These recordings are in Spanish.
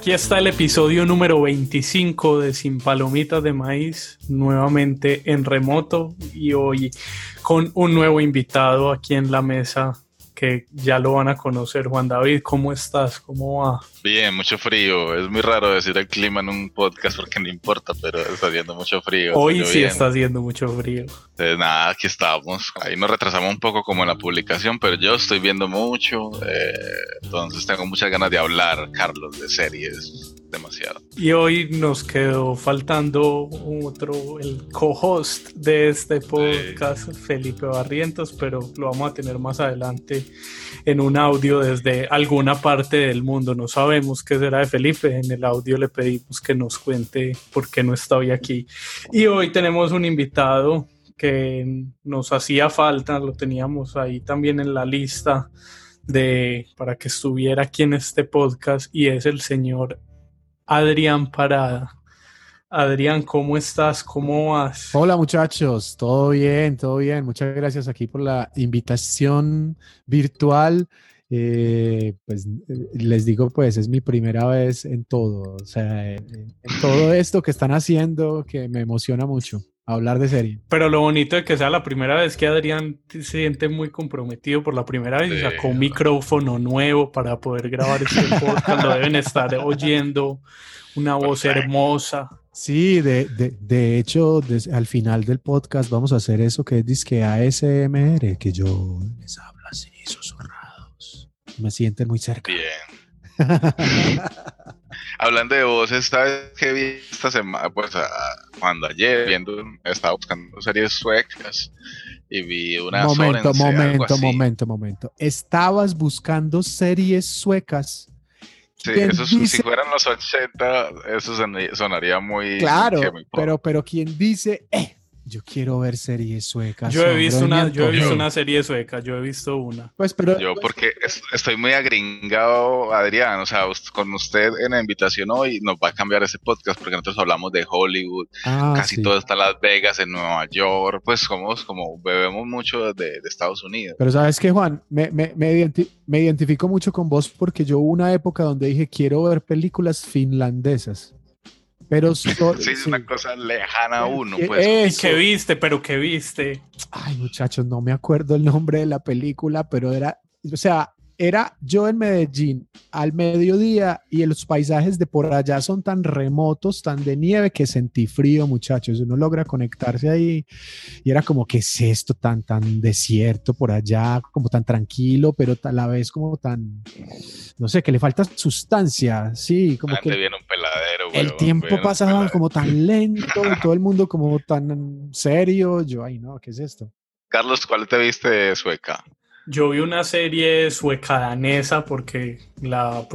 Aquí está el episodio número 25 de Sin Palomitas de Maíz, nuevamente en remoto y hoy con un nuevo invitado aquí en la mesa que ya lo van a conocer. Juan David, ¿cómo estás? ¿Cómo va? Bien, mucho frío. Es muy raro decir el clima en un podcast porque no importa, pero está haciendo mucho frío. Hoy sí está haciendo mucho frío. Entonces, nada, aquí estamos. Ahí nos retrasamos un poco como en la publicación, pero yo estoy viendo mucho. Eh, entonces tengo muchas ganas de hablar, Carlos, de series demasiado. Y hoy nos quedó faltando otro, el co-host de este podcast, Felipe Barrientos, pero lo vamos a tener más adelante en un audio desde alguna parte del mundo. No sabemos qué será de Felipe. En el audio le pedimos que nos cuente por qué no está hoy aquí. Y hoy tenemos un invitado que nos hacía falta, lo teníamos ahí también en la lista de para que estuviera aquí en este podcast y es el señor Adrián Parada. Adrián, ¿cómo estás? ¿Cómo vas? Hola muchachos, todo bien, todo bien. Muchas gracias aquí por la invitación virtual. Eh, pues eh, les digo, pues es mi primera vez en todo, o sea, en todo esto que están haciendo que me emociona mucho hablar de serie. Pero lo bonito de que sea la primera vez que Adrián se siente muy comprometido por la primera vez y sacó un micrófono nuevo para poder grabar este podcast. lo deben estar oyendo, una voz hermosa. Sí, de, de, de hecho, al final del podcast vamos a hacer eso que es que ASMR, que yo les hablo así, susurrados. Me sienten muy cerca. Bien. Hablando de voz, esta vez que vi esta semana, pues cuando ayer viendo, estaba buscando series suecas y vi una Momento, momento, momento, momento. Estabas buscando series suecas. Sí, eso, si fueran los 80, eso sonaría muy... Claro, pero, pero quien dice, eh, yo quiero ver series suecas. Yo he visto una, yo he visto una serie sueca, yo he visto una. Pues, pero yo porque estoy muy agringado, Adrián, o sea, con usted en la invitación hoy nos va a cambiar ese podcast porque nosotros hablamos de Hollywood, ah, casi todo está en Las Vegas, en Nueva York, pues somos como bebemos mucho de, Estados Unidos. Pero sabes que Juan, me, me, me identifico mucho con vos porque yo hubo una época donde dije quiero ver películas finlandesas. Pero sí, es una cosa lejana a uno, pues. ¿Qué viste? Pero ¿qué viste? Ay, muchachos, no me acuerdo el nombre de la película, pero era, o sea, era yo en Medellín al mediodía y los paisajes de por allá son tan remotos, tan de nieve que sentí frío, muchachos. Uno logra conectarse ahí y era como, ¿qué es esto tan, tan desierto por allá? Como tan tranquilo, pero a la vez como tan, no sé, que le falta sustancia. Sí, como que... Viene un peladero, el tiempo pasaba como tan lento, todo el mundo como tan serio. Yo, ay, no, ¿qué es esto? Carlos, ¿cuál te viste sueca? Yo vi una serie sueca-danesa porque la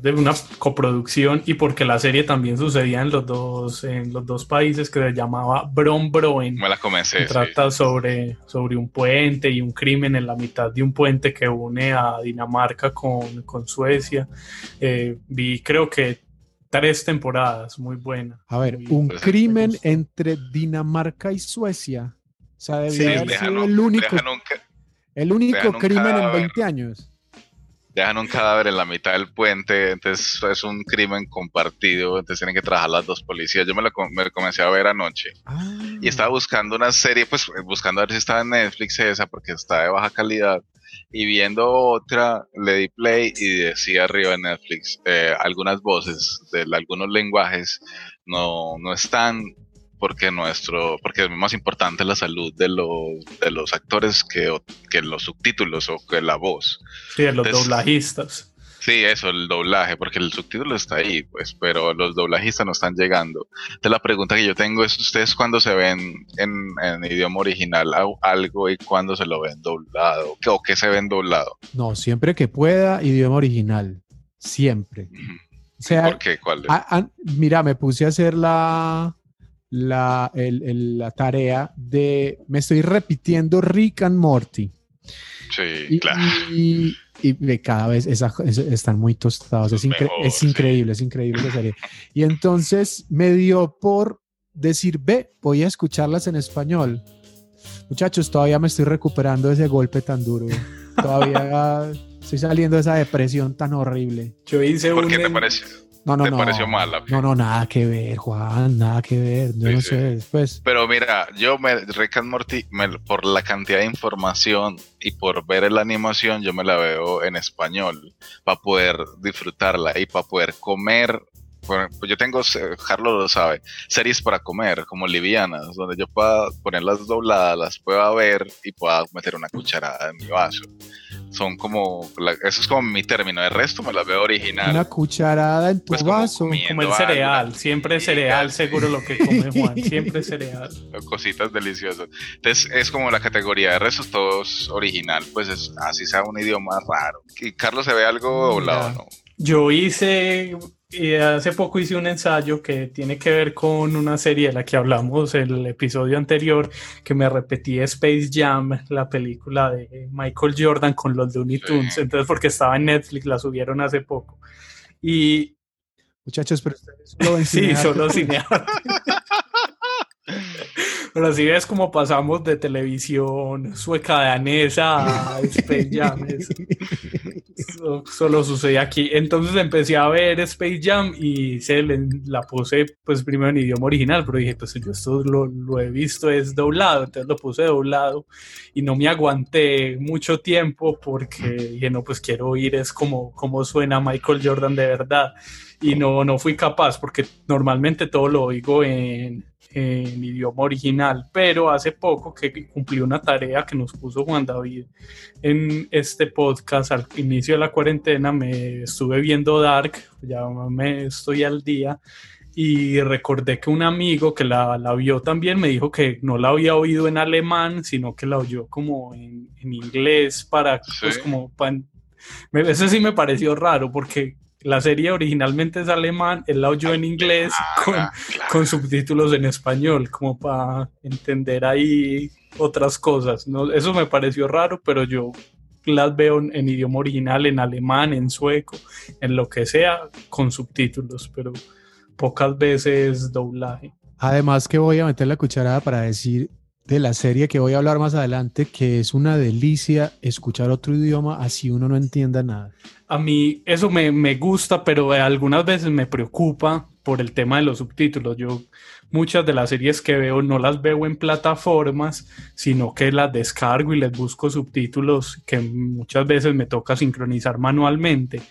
de una coproducción y porque la serie también sucedía en los dos en los dos países que se llamaba Brombroen. Me la comencé. Trata sobre, sobre un puente y un crimen en la mitad de un puente que une a Dinamarca con, con Suecia. Eh, vi creo que tres temporadas, muy buena. A ver, un crimen entre Dinamarca y Suecia. O sea, debía haber sido el único. El único crimen en 20 años. Dejan un cadáver en la mitad del puente, entonces es un crimen compartido, entonces tienen que trabajar las dos policías. Yo me lo, comencé a ver anoche ah. y estaba buscando una serie, pues buscando a ver si estaba en Netflix esa porque está de baja calidad y viendo otra le di play y decía arriba en Netflix eh, algunas voces de algunos lenguajes no, no están porque nuestro porque es más importante la salud de los, de los actores que, que los subtítulos o que la voz. Sí, los doblajistas. Sí, eso, el doblaje, porque el subtítulo está ahí, pues, pero los doblajistas no están llegando. Entonces la pregunta que yo tengo es, ¿ustedes cuando se ven en, idioma original algo y cuando se lo ven doblado? ¿O qué se ven doblado? No, siempre que pueda, idioma original. Siempre. O sea, ¿Por qué? ¿Cuál mira, me puse a hacer la, la, la tarea de, me estoy repitiendo Rick and Morty. Sí, claro. Y, y, cada vez están muy tostados. Es, es increíble, es increíble esa serie. Y entonces me dio por decir, ve, voy a escucharlas en español. Muchachos, todavía me estoy recuperando de ese golpe tan duro. Todavía estoy saliendo de esa depresión tan horrible. Yo hice ¿Por qué te parece? No, no, ¿Te no. pareció mala? No, no, nada que ver, Juan, nada que ver. Yo no sé, pues. Pero mira, yo me, Rick and Morty, por la cantidad de información y por ver la animación, yo me la veo en español para poder disfrutarla y para poder comer pues yo tengo, Carlos lo sabe, series para comer, como livianas, donde yo pueda ponerlas dobladas, las pueda ver y pueda meter una cucharada en mi vaso. Son como, eso es como mi término, el resto me las veo original. Una cucharada en tu pues vaso. Como, el cereal, siempre cereal, seguro lo que come Juan, siempre cereal. Cositas deliciosas. Entonces es como la categoría de restos, todos original, pues es, así sea un idioma raro. ¿Y Carlos se ve algo doblado no? Yo hice y hace poco hice un ensayo que tiene que ver con una serie de la que hablamos el episodio anterior, que me repetí Space Jam, la película de Michael Jordan con los Looney Tunes. Entonces, porque estaba en Netflix, la subieron hace poco. Y. Muchachos, pero solo Sí, solo cinearte. Pero así ves como pasamos de televisión sueca danesa a Space Jam. solo sucede aquí. Entonces empecé a ver Space Jam y se la puse pues primero en idioma original, pero dije, pues yo esto lo, he visto es doblado, entonces lo puse doblado y no me aguanté mucho tiempo porque dije, no, pues quiero oír es como, como suena Michael Jordan de verdad. Y no, no fui capaz porque normalmente todo lo oigo en, en idioma original, pero hace poco que cumplí una tarea que nos puso Juan David en este podcast al inicio de la cuarentena, me estuve viendo Dark, ya me estoy al día y recordé que un amigo que la, la, vio también me dijo que no la había oído en alemán, sino que la oyó como en, en inglés para, pues como, eso sí me pareció raro porque la serie originalmente es alemán, él la oyó en inglés con, subtítulos en español, como para entender ahí otras cosas. ¿no? Eso me pareció raro, pero yo las veo en, idioma original, en alemán, en sueco, en lo que sea, con subtítulos, pero pocas veces doblaje. Además que voy a meter la cucharada para decir de la serie que voy a hablar más adelante, que es una delicia escuchar otro idioma así uno no entienda nada a mí eso me, me, gusta, pero algunas veces me preocupa por el tema de los subtítulos. Yo muchas de las series que veo no las veo en plataformas, sino que las descargo y les busco subtítulos que muchas veces me toca sincronizar manualmente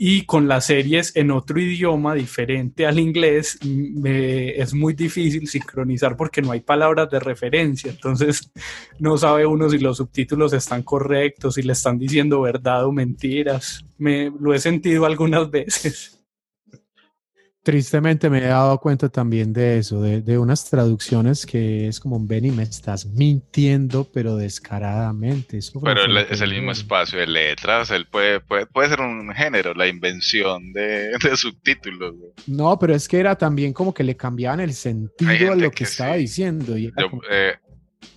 y con las series en otro idioma diferente al inglés es muy difícil sincronizar porque no hay palabras de referencia, entonces no sabe uno si los subtítulos están correctos, si le están diciendo verdad o mentiras. Me lo he sentido algunas veces. Tristemente me he dado cuenta también de eso, de, unas traducciones que es como, Benny, me estás mintiendo, pero descaradamente. pero es el mismo espacio de letras, él puede, puede, ser un género, la invención de, subtítulos. No, pero es que era también como que le cambiaban el sentido a lo que, estaba diciendo. Y eh,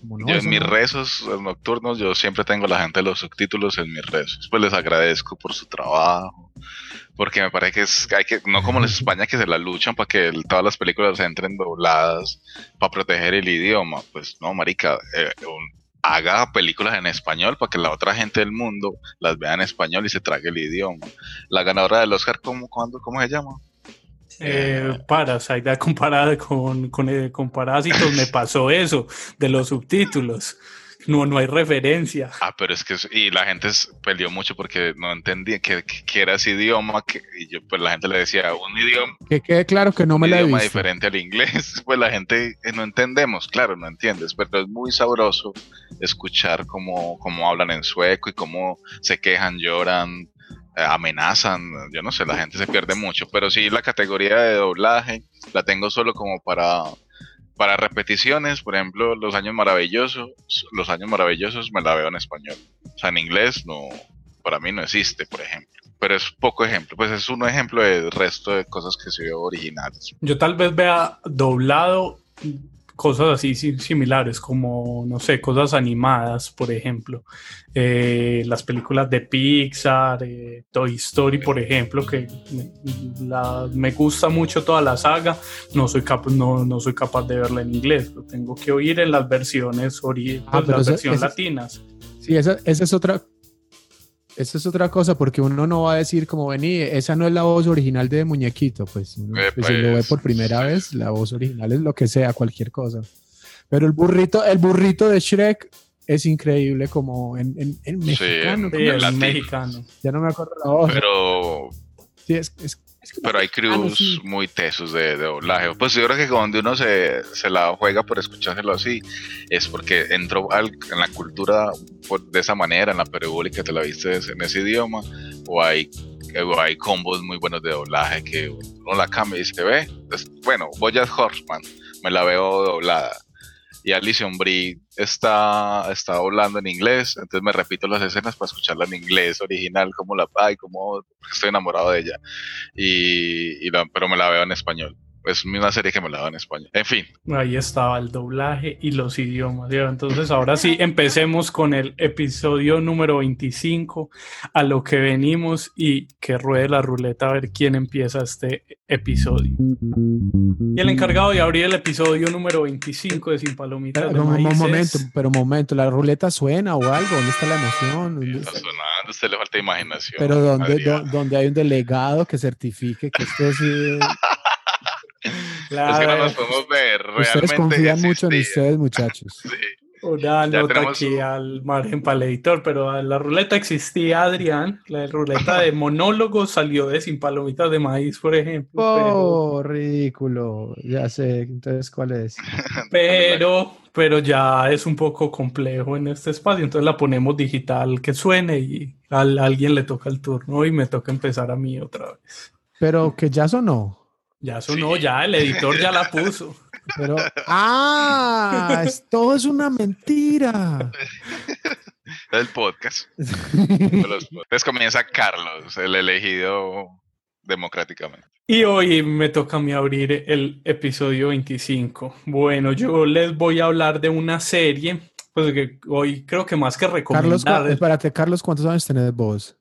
yo, en mis rezos nocturnos, yo siempre tengo la gente de los subtítulos en mis rezos. Pues les agradezco por su trabajo porque me parece que es hay que no como en España que se la luchan para que todas las películas entren dobladas para proteger el idioma pues no marica eh, haga películas en español para que la otra gente del mundo las vea en español y se trague el idioma. La ganadora del Oscar cómo cuándo cómo se llama eh, Parasite comparada con, con, eh, con Parásitos me pasó eso de los subtítulos no, no hay referencia. Ah, pero es que y la gente peleó mucho porque no entendía que, era ese idioma que, y yo pues la gente le decía un idioma que quede claro que no me un la idioma diferente al inglés, pues la gente eh, no entendemos, claro, no entiendes, pero es muy sabroso escuchar cómo, cómo hablan en sueco y cómo se quejan, lloran, amenazan, yo no sé, la gente se pierde mucho, pero sí la categoría de doblaje la tengo solo como para para repeticiones, por ejemplo, Los Años Maravillosos, Los Años Maravillosos me la veo en español. O sea, en inglés no, para mí no existe, por ejemplo. Pero es poco ejemplo, pues es un ejemplo del resto de cosas que se veo originales. Yo tal vez vea doblado cosas así similares, como, no sé, cosas animadas, por ejemplo. Eh, las películas de Pixar, eh, Toy Story, por ejemplo, que me, gusta mucho toda la saga, no soy, no, no soy capaz de verla en inglés, lo tengo que oír en las versiones, ah, las versiones latinas. Sí, esa, esa es otra esa es otra cosa, porque uno no va a decir como vení, esa no es la voz original de Muñequito, pues, pues si lo ve por primera vez, la voz original es lo que sea, cualquier cosa. Pero el burrito, el burrito de Shrek es increíble como en, en, mexicano. Sí, mexicano. Ya no me acuerdo la voz. Pero... Sí, es, pero hay crews muy tesos de, doblaje. Pues yo creo que cuando uno se, se, la juega por escuchárselo así, es porque entró en la cultura de esa manera, en la peribólica te la viste en ese idioma, o hay, hay combos muy buenos de doblaje que uno la cambia y dice, ve, bueno, Boyas Horseman, me la veo doblada y Alison Brie está, está hablando en inglés, entonces me repito las escenas para escucharla en inglés original, como la, ay, como estoy enamorado de ella, y, y pero me la veo en español es una serie que me la da en España. En fin. Ahí estaba el doblaje y los idiomas. Entonces, ahora sí, empecemos con el episodio número 25, a lo que venimos y que ruede la ruleta a ver quién empieza este episodio. Y el encargado de abrir el episodio número 25 de Sin Palomitas. Pero, un momento, pero un momento, ¿la ruleta suena o algo? ¿Dónde está la emoción? está sonando, usted le falta imaginación. Pero ¿dónde, donde hay un delegado que certifique que esto es... Claro. Es que no nos podemos ver. Ustedes confían mucho en ustedes, muchachos. sí. Una nota aquí al margen para el editor, pero la ruleta existía, Adrián. La ruleta de monólogo salió de Sin Palomitas de Maíz, por ejemplo. Oh, ridículo. Ya sé, entonces, ¿cuál es? Pero, pero ya es un poco complejo en este espacio, entonces la ponemos digital que suene y a alguien le toca el turno y me toca empezar a mí otra vez. Pero que ya sonó. Ya sonó, ya, el editor ya la puso. Pero, ah, todo es una mentira. El podcast. Entonces comienza Carlos, el elegido democráticamente. Y hoy me toca a mí abrir el episodio 25. Bueno, yo les voy a hablar de una serie, pues que hoy creo que más que recomendar. Carlos, espérate, Carlos, ¿cuántos años tenés vos?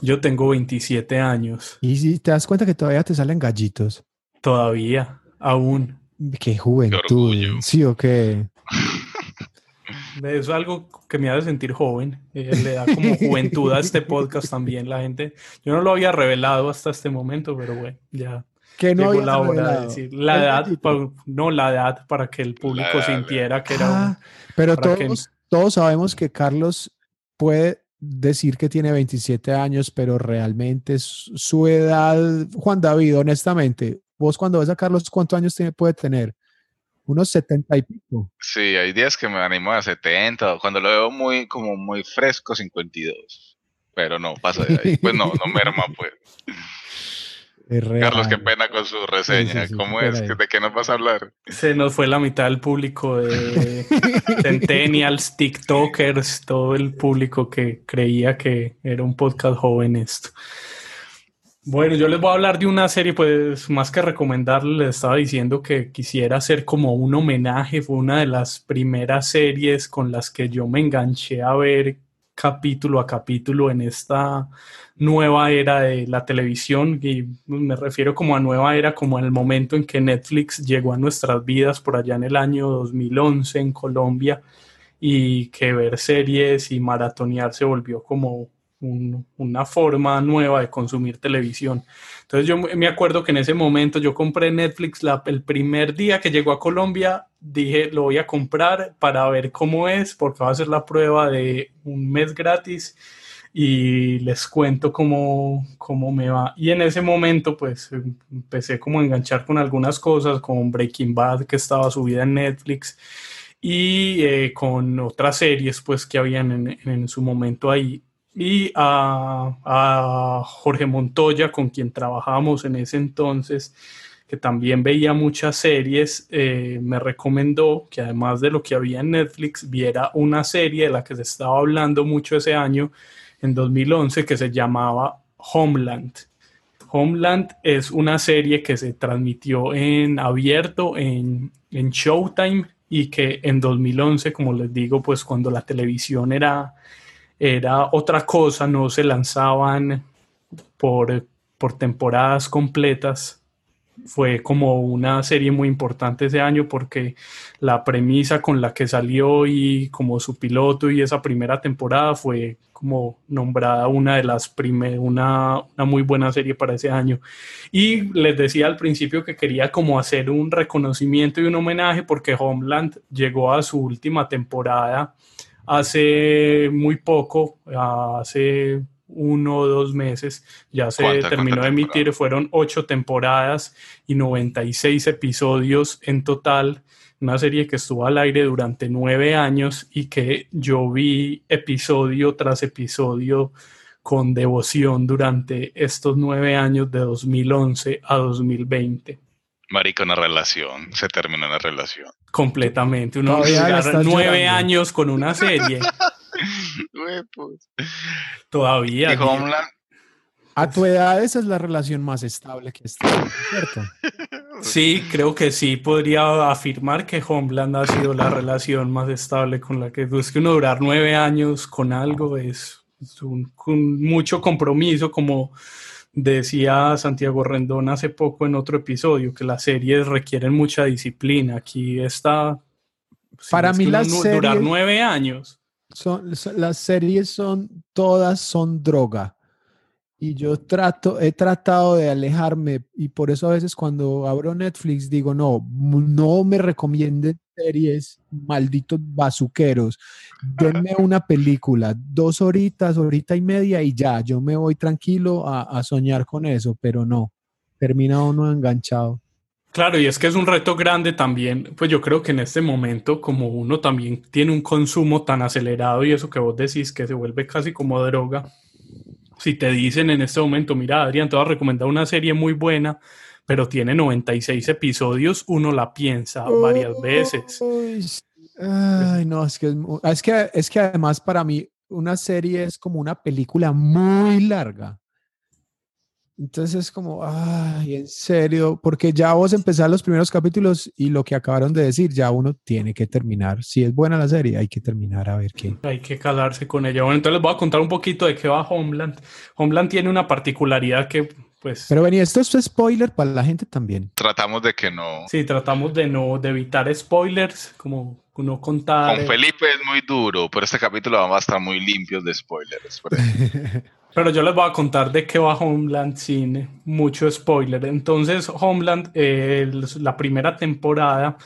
Yo tengo 27 años. ¿Y si te das cuenta que todavía te salen gallitos? Todavía, aún. Qué juventud. sí o qué. Es algo que me hace sentir joven. Eh, le da como juventud a este podcast también. La gente, yo no lo había revelado hasta este momento, pero bueno, ya. Que no llegó la hora de decir la edad, no la edad para que el público sintiera que era. Ah, pero todos, todos sabemos que Carlos puede decir que tiene 27 años, pero realmente su edad, Juan David, honestamente, Vos cuando ves a Carlos, ¿cuántos años tiene, puede tener? Unos 70 y pico. Sí, hay días que me animo a 70, cuando lo veo muy, como muy fresco, 52. Pero no, pasa de ahí. Pues no, no merma, pues. Carlos, qué pena con su reseña. ¿Cómo es? ¿De qué nos vas a hablar? Se nos fue la mitad del público de Centennials, TikTokers, todo el público que creía que era un podcast joven esto. Bueno, yo les voy a hablar de una serie, pues más que recomendarles, les estaba diciendo que quisiera hacer como un homenaje, fue una de las primeras series con las que yo me enganché a ver capítulo a capítulo en esta nueva era de la televisión. Y me refiero como a nueva era como en el momento en que Netflix llegó a nuestras vidas por allá en el año 2011 en Colombia y que ver series y maratonear se volvió como una forma nueva de consumir televisión. Entonces yo me acuerdo que en ese momento yo compré Netflix el primer día que llegó a Colombia, dije lo voy a comprar para ver cómo es, porque va a ser la prueba de un mes gratis y les cuento cómo, cómo me va. Y en ese momento pues empecé como a enganchar con algunas cosas, como Breaking Bad que estaba subida en Netflix y eh, con otras series pues que habían en, en su momento ahí y a, Jorge Montoya, con quien trabajábamos en ese entonces, que también veía muchas series, eh, me recomendó que además de lo que había en Netflix, viera una serie de la que se estaba hablando mucho ese año, en 2011, que se llamaba Homeland. Homeland es una serie que se transmitió en abierto en, en Showtime y que en 2011, como les digo, pues cuando la televisión era era otra cosa, no se lanzaban por, por temporadas completas. Fue como una serie muy importante ese año porque la premisa con la que salió y como su piloto y esa primera temporada fue como nombrada una de las primeras, una, una muy buena serie para ese año. Y les decía al principio que quería como hacer un reconocimiento y un homenaje porque Homeland llegó a su última temporada hace muy poco, hace uno o dos meses, ya se terminó de emitir, fueron ocho temporadas y 96 episodios en total, una serie que estuvo al aire durante nueve años y que yo vi episodio tras episodio con devoción durante estos nueve años de 2011 a 2020. Marica, una relación, se terminó una relación. Completamente, uno nueve años con una serie. Todavía. A tu edad esa es la relación más estable que está, ¿cierto? Sí, creo que sí. Podría afirmar que Homeland ha sido la relación más estable con la que es que uno durar nueve años con algo es, un, mucho compromiso como Decía Santiago Rendón hace poco en otro episodio que las series requieren mucha disciplina. Aquí está. Para mí, las series. Durar nueve años. Son, las series son. Todas son droga. Y yo trato, he tratado de alejarme. Y por eso a veces cuando abro Netflix digo, no, no me recomienden series, malditos bazuqueros. Denme una película, dos horitas, horita y media y ya, yo me voy tranquilo a, soñar con eso, pero no, termina uno enganchado. Claro, y es que es un reto grande también, pues yo creo que en este momento, como uno también tiene un consumo tan acelerado y eso que vos decís que se vuelve casi como droga, si te dicen en este momento, mira, Adrián, te voy a recomendar una serie muy buena, pero tiene 96 episodios, uno la piensa varias veces. Ay, no, es que es, que es que además para mí una serie es como una película muy larga. Entonces es como, ay, en serio, porque ya vos empezás los primeros capítulos y lo que acabaron de decir, ya uno tiene que terminar. Si es buena la serie, hay que terminar a ver qué. Hay que calarse con ella. Bueno, entonces les voy a contar un poquito de qué va Homeland. Homeland tiene una particularidad que pues, Pero venía, esto es spoiler para la gente también. Tratamos de que no. Sí, tratamos de no, de evitar spoilers, como no contar. Con Felipe es muy duro, pero este capítulo vamos a estar muy limpios de spoilers. pero yo les voy a contar de qué va Homeland sin mucho spoiler. Entonces, Homeland, eh, la primera temporada,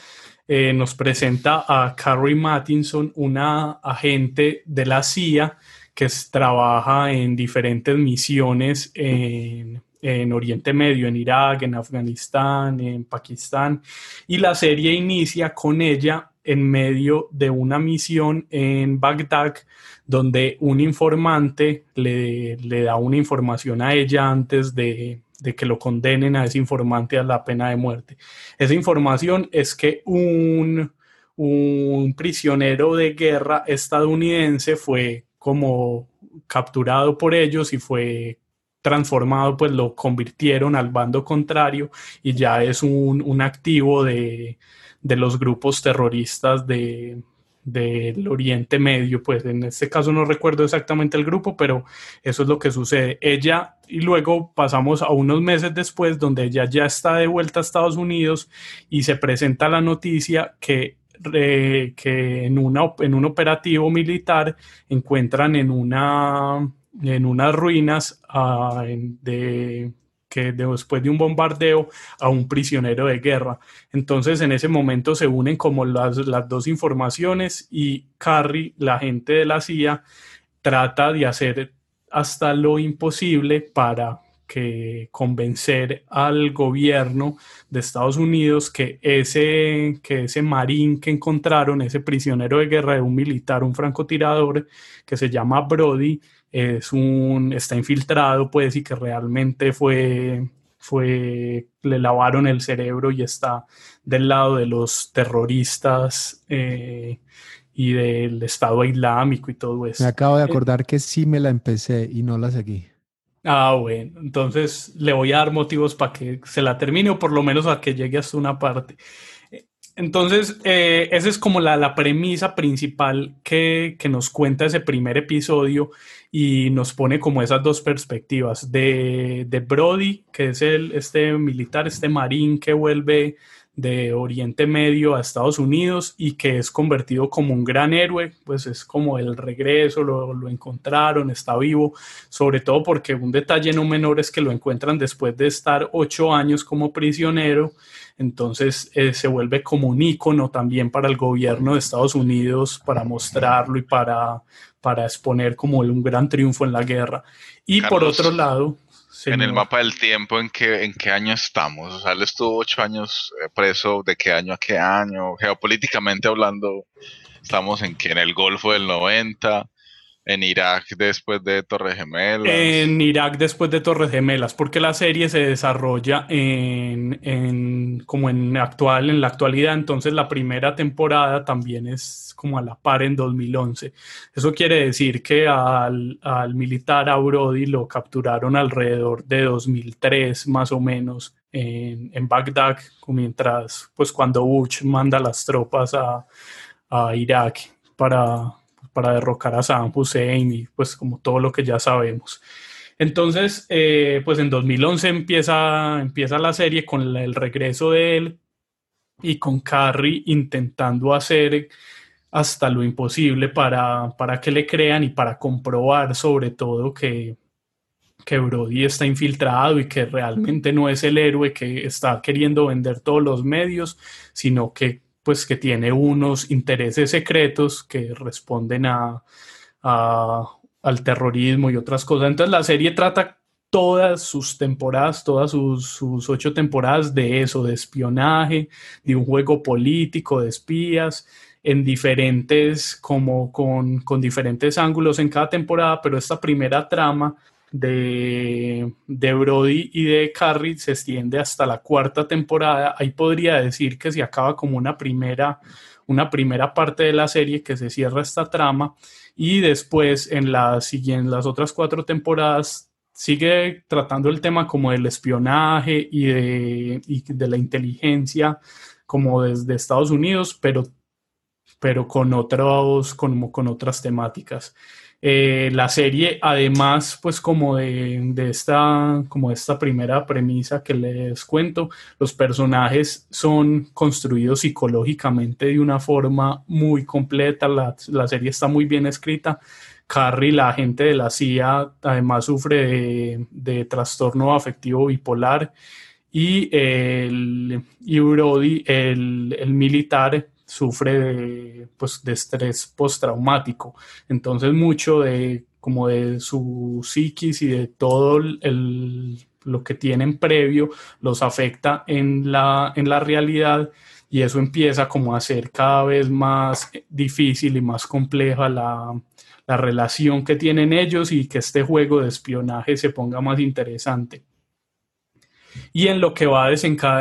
eh, nos presenta a Carrie Mattinson, una agente de la CIA que trabaja en diferentes misiones en en Oriente Medio, en Irak, en Afganistán, en Pakistán, y la serie inicia con ella en medio de una misión en Bagdad donde un informante le, da una información a ella antes de, que lo condenen a ese informante a la pena de muerte. Esa información es que un, un prisionero de guerra estadounidense fue como capturado por ellos y fue transformado, pues lo convirtieron al bando contrario y ya es un, activo de, los grupos terroristas de, del Oriente Medio, pues en este caso no recuerdo exactamente el grupo, pero eso es lo que sucede. Ella, y luego pasamos a unos meses después, donde ella ya está de vuelta a Estados Unidos y se presenta la noticia que, que en, una, en un operativo militar encuentran en una en unas ruinas de, que después de un bombardeo a un prisionero de guerra. Entonces en ese momento se unen como las, las dos informaciones y Carrie, la gente de la CIA, trata de hacer hasta lo imposible para que convencer al gobierno de Estados Unidos que ese, que ese marín que encontraron, ese prisionero de guerra de un militar, un francotirador que se llama Brody, es un, está infiltrado, pues, y que realmente fue, fue, le lavaron el cerebro y está del lado de los terroristas eh, y del Estado Islámico y todo eso. Me acabo de eh, acordar que sí me la empecé y no la seguí. Ah, bueno, entonces le voy a dar motivos para que se la termine o por lo menos a que llegue hasta una parte. Entonces, eh, esa es como la, premisa principal que, nos cuenta ese primer episodio y nos pone como esas dos perspectivas de, de Brody, que es el, este militar, este marín que vuelve de Oriente Medio a Estados Unidos y que es convertido como un gran héroe, pues es como el regreso, lo, encontraron, está vivo, sobre todo porque un detalle no menor es que lo encuentran después de estar ocho años como prisionero, entonces eh, se vuelve como un ícono también para el gobierno de Estados Unidos para mostrarlo y para, para exponer como un gran triunfo en la guerra. Y por otro lado, en el mapa del tiempo, ¿en qué, ¿en qué año estamos? O sea, él estuvo ocho años eh, preso, ¿de qué año a qué año? Geopolíticamente hablando, estamos en que en el Golfo del 90, en Irak después de Torres Gemelas. En Irak después de Torres Gemelas, porque la serie se desarrolla en, como en actual, en la actualidad, entonces la primera temporada también es como a la par en 2011. Eso quiere decir que al, al militar Aurodi lo capturaron alrededor de 2003 más o menos en, en Bagdad, mientras pues cuando Bush manda las tropas a, a Irak para para derrocar a Saddam Hussein y pues como todo lo que ya sabemos. Entonces, eh, pues en 2011 empieza, empieza la serie con el regreso de él y con Carrie intentando hacer hasta lo imposible para, para que le crean y para comprobar sobre todo que, que Brody está infiltrado y que realmente no es el héroe que está queriendo vender todos los medios, sino que pues que tiene unos intereses secretos que responden a, al terrorismo y otras cosas. Entonces la serie trata todas sus temporadas, todas sus, ocho temporadas de eso, de espionaje, de un juego político, de espías, en diferentes, como con, con diferentes ángulos en cada temporada, pero esta primera trama de, de, Brody y de Carrie se extiende hasta la cuarta temporada. Ahí podría decir que se acaba como una primera, una primera parte de la serie que se cierra esta trama y después en, en las otras cuatro temporadas sigue tratando el tema como del espionaje y de, y de la inteligencia como desde Estados Unidos, pero, pero con, otros, como con otras temáticas. Eh, la serie, además, pues como de, esta, como esta primera premisa que les cuento, los personajes son construidos psicológicamente de una forma muy completa, la, serie está muy bien escrita. Carrie, la agente de la CIA, además sufre de, trastorno afectivo bipolar y, el, y Brody, el, el militar, sufre de, pues, de estrés postraumático. Entonces mucho de como de su psiquis y de todo el, lo que tienen previo los afecta en la, en la realidad y eso empieza como a ser cada vez más difícil y más compleja la, la relación que tienen ellos y que este juego de espionaje se ponga más interesante y en lo que, va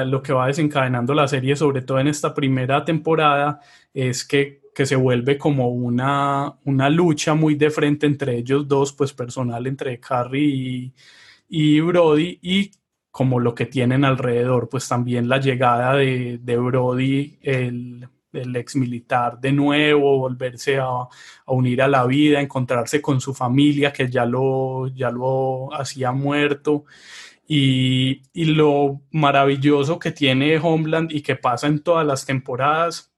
lo que va desencadenando la serie, sobre todo en esta primera temporada, es que, se vuelve como una, una, lucha muy de frente entre ellos dos, pues personal entre Carrie y, Brody, y como lo que tienen alrededor, pues también la llegada de, Brody, el, el ex militar de nuevo, volverse a, a, unir a la vida, encontrarse con su familia que ya lo, ya lo hacía muerto y, lo maravilloso que tiene Homeland y que pasa en todas las temporadas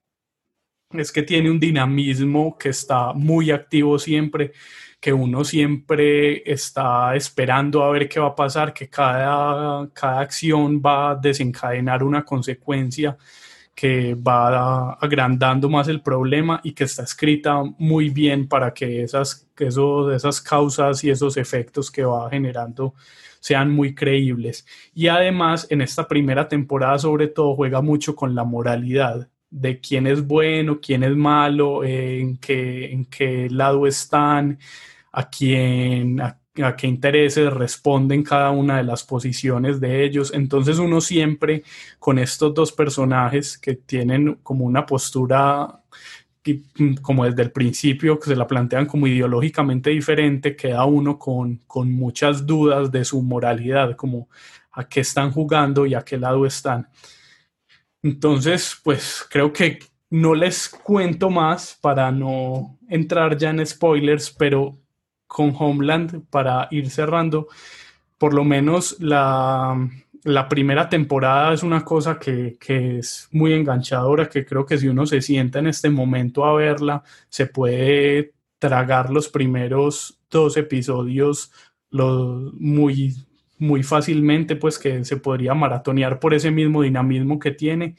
es que tiene un dinamismo que está muy activo siempre, que uno siempre está esperando a ver qué va a pasar, que cada, cada acción va a desencadenar una consecuencia que va agrandando más el problema y que está escrita muy bien para que esas, que esas causas y esos efectos que va generando sean muy creíbles. Y además, en esta primera temporada, sobre todo, juega mucho con la moralidad de quién es bueno, quién es malo, en, qué, en qué lado están, a quién, a, qué intereses responden cada una de las posiciones de ellos. Entonces uno siempre con estos dos personajes que tienen como una postura como desde el principio, que se la plantean como ideológicamente diferente, queda uno con, con muchas dudas de su moralidad, como a qué están jugando y a qué lado están. Entonces, pues creo que no les cuento más para no entrar ya en spoilers, pero con Homeland, para ir cerrando, por lo menos la, la primera temporada es una cosa que, es muy enganchadora, que creo que si uno se sienta en este momento a verla, se puede tragar los primeros dos episodios muy, muy fácilmente, pues que se podría maratonear por ese mismo dinamismo que tiene.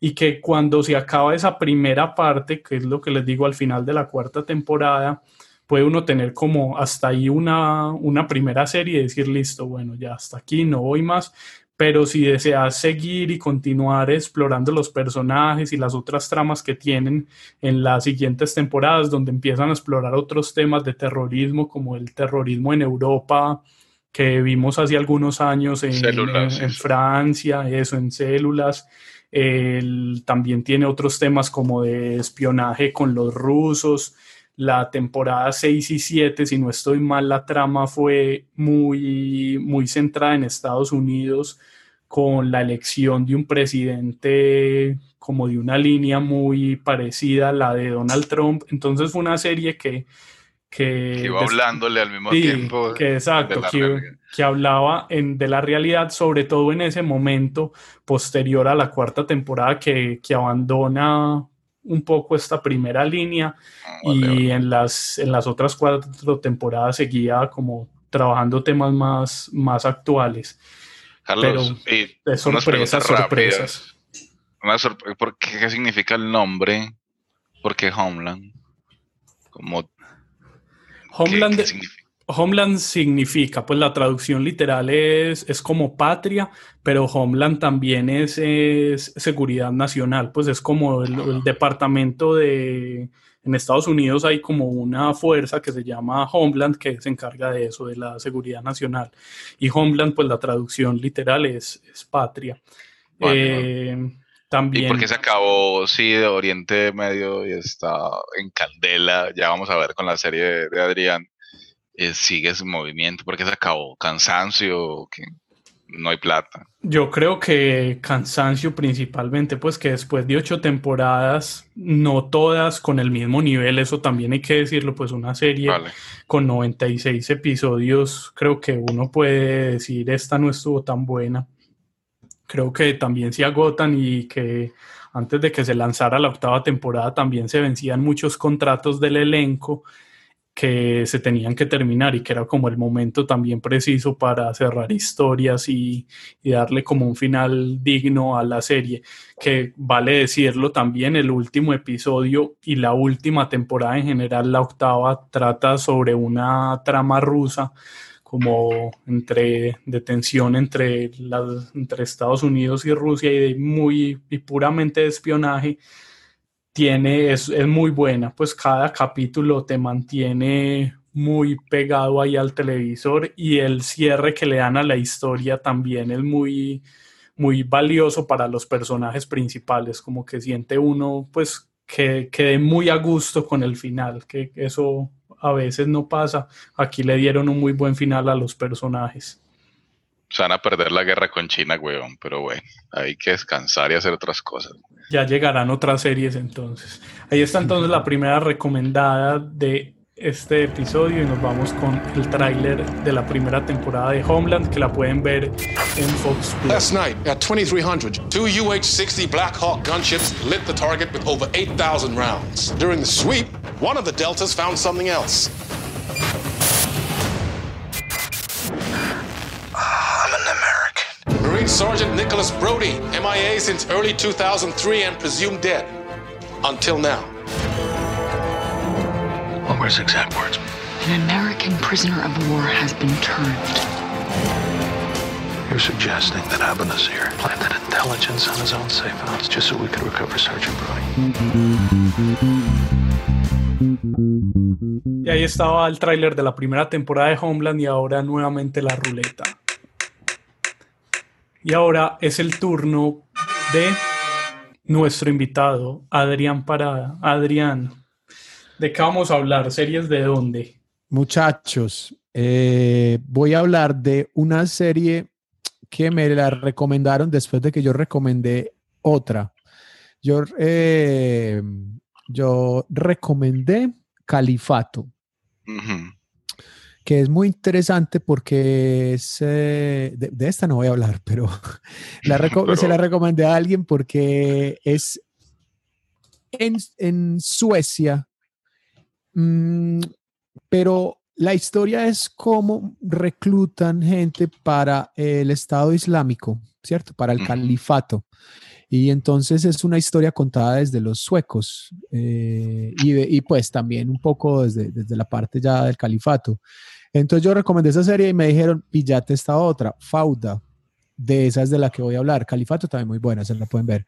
Y que cuando se acaba esa primera parte, que es lo que les digo al final de la cuarta temporada, puede uno tener como hasta ahí una, una primera serie y decir, listo, bueno, ya hasta aquí, no voy más, pero si deseas seguir y continuar explorando los personajes y las otras tramas que tienen en las siguientes temporadas, donde empiezan a explorar otros temas de terrorismo, como el terrorismo en Europa, que vimos hace algunos años en, Francia, eso, en células. también tiene otros temas como de espionaje con los rusos la temporada 6 y 7, si no estoy mal, la trama fue muy, muy centrada en Estados Unidos con la elección de un presidente como de una línea muy parecida a la de Donald Trump. Entonces fue una serie que... Que, iba hablándole al mismo tiempo. Que, exacto, que, hablaba en, de la realidad, sobre todo en ese momento posterior a la cuarta temporada que, que abandona un poco esta primera línea ah, y En, las, en las otras cuatro temporadas seguía como trabajando temas más, más actuales. Carlos, Pero de sorpresas, sorpresas. qué, significa el nombre? ¿Por qué Homeland? Como, Homeland, Homeland significa, pues la traducción literal es, es como patria, pero Homeland también es, seguridad nacional, pues es como el, departamento de, en Estados Unidos hay como una fuerza que se llama Homeland que se encarga de eso, de la seguridad nacional. Y Homeland, pues la traducción literal es, es patria. Eh, también. ¿Y por qué se acabó, sí, de Oriente Medio y está en candela? Ya vamos a ver con la serie de Adrián eh, sigue ese movimiento? porque se acabó? ¿Cansancio? que no hay plata? Yo creo que cansancio principalmente, pues que después de ocho temporadas, no todas con el mismo nivel, eso también hay que decirlo, pues una serie con 96 episodios, creo que uno puede decir, esta no estuvo tan buena. Creo que también se agotan y que antes de que se lanzara la octava temporada también se vencían muchos contratos del elenco que se tenían que terminar y que era como el momento también preciso para cerrar historias y, darle como un final digno a la serie, que vale decirlo también, el último episodio y la última temporada en general, la octava, trata sobre una trama rusa como entre detención entre, entre Estados Unidos y Rusia y de muy y puramente de espionaje tiene, es, es, muy buena, pues cada capítulo te mantiene muy pegado ahí al televisor y el cierre que le dan a la historia también es muy, muy valioso para los personajes principales, como que siente uno pues que quede muy a gusto con el final, que eso a veces no pasa. Aquí le dieron un muy buen final a los personajes se van a perder la guerra con China, weón. Pero bueno, hay que descansar y hacer otras cosas. Ya llegarán otras series entonces. Ahí está entonces la primera recomendada de este episodio y nos vamos con el tráiler de la primera temporada de Homeland que la pueden ver en Fox Plus. Last night at 2300, two UH-60 Black Hawk gunships lit the target with over 8,000 rounds. During the sweep, one of the Deltas found something else. Marine Sergeant Nicholas Brody, MIA since early 2003 and presumed dead. Until now. What were his exact words? An American prisoner of war has been turned. You're suggesting that Abanazir planted intelligence on his own safe house just so we could recover Sergeant Brody. Y ahí estaba el tráiler de la primera temporada de Homeland y ahora nuevamente la ruleta. Y ahora es el turno de nuestro invitado, Adrián Parada. Adrián, ¿de qué vamos a hablar? ¿Series de dónde? Muchachos, eh, voy a hablar de una serie que me la recomendaron después de que yo recomendé otra. Yo, eh, yo recomendé Califato, que es muy interesante porque es, eh, de, esta no voy a hablar, pero, se la recomendé a alguien porque es en, Suecia, mm, pero la historia es cómo reclutan gente para el Estado Islámico, ¿cierto? Para el califato. Y entonces es una historia contada desde los suecos eh, y, pues también un poco desde, desde la parte ya del califato. Entonces yo recomendé esa serie y me dijeron, pillate esta otra, Fauda, de esa es de la que voy a hablar. Califato también muy buena, se la pueden ver.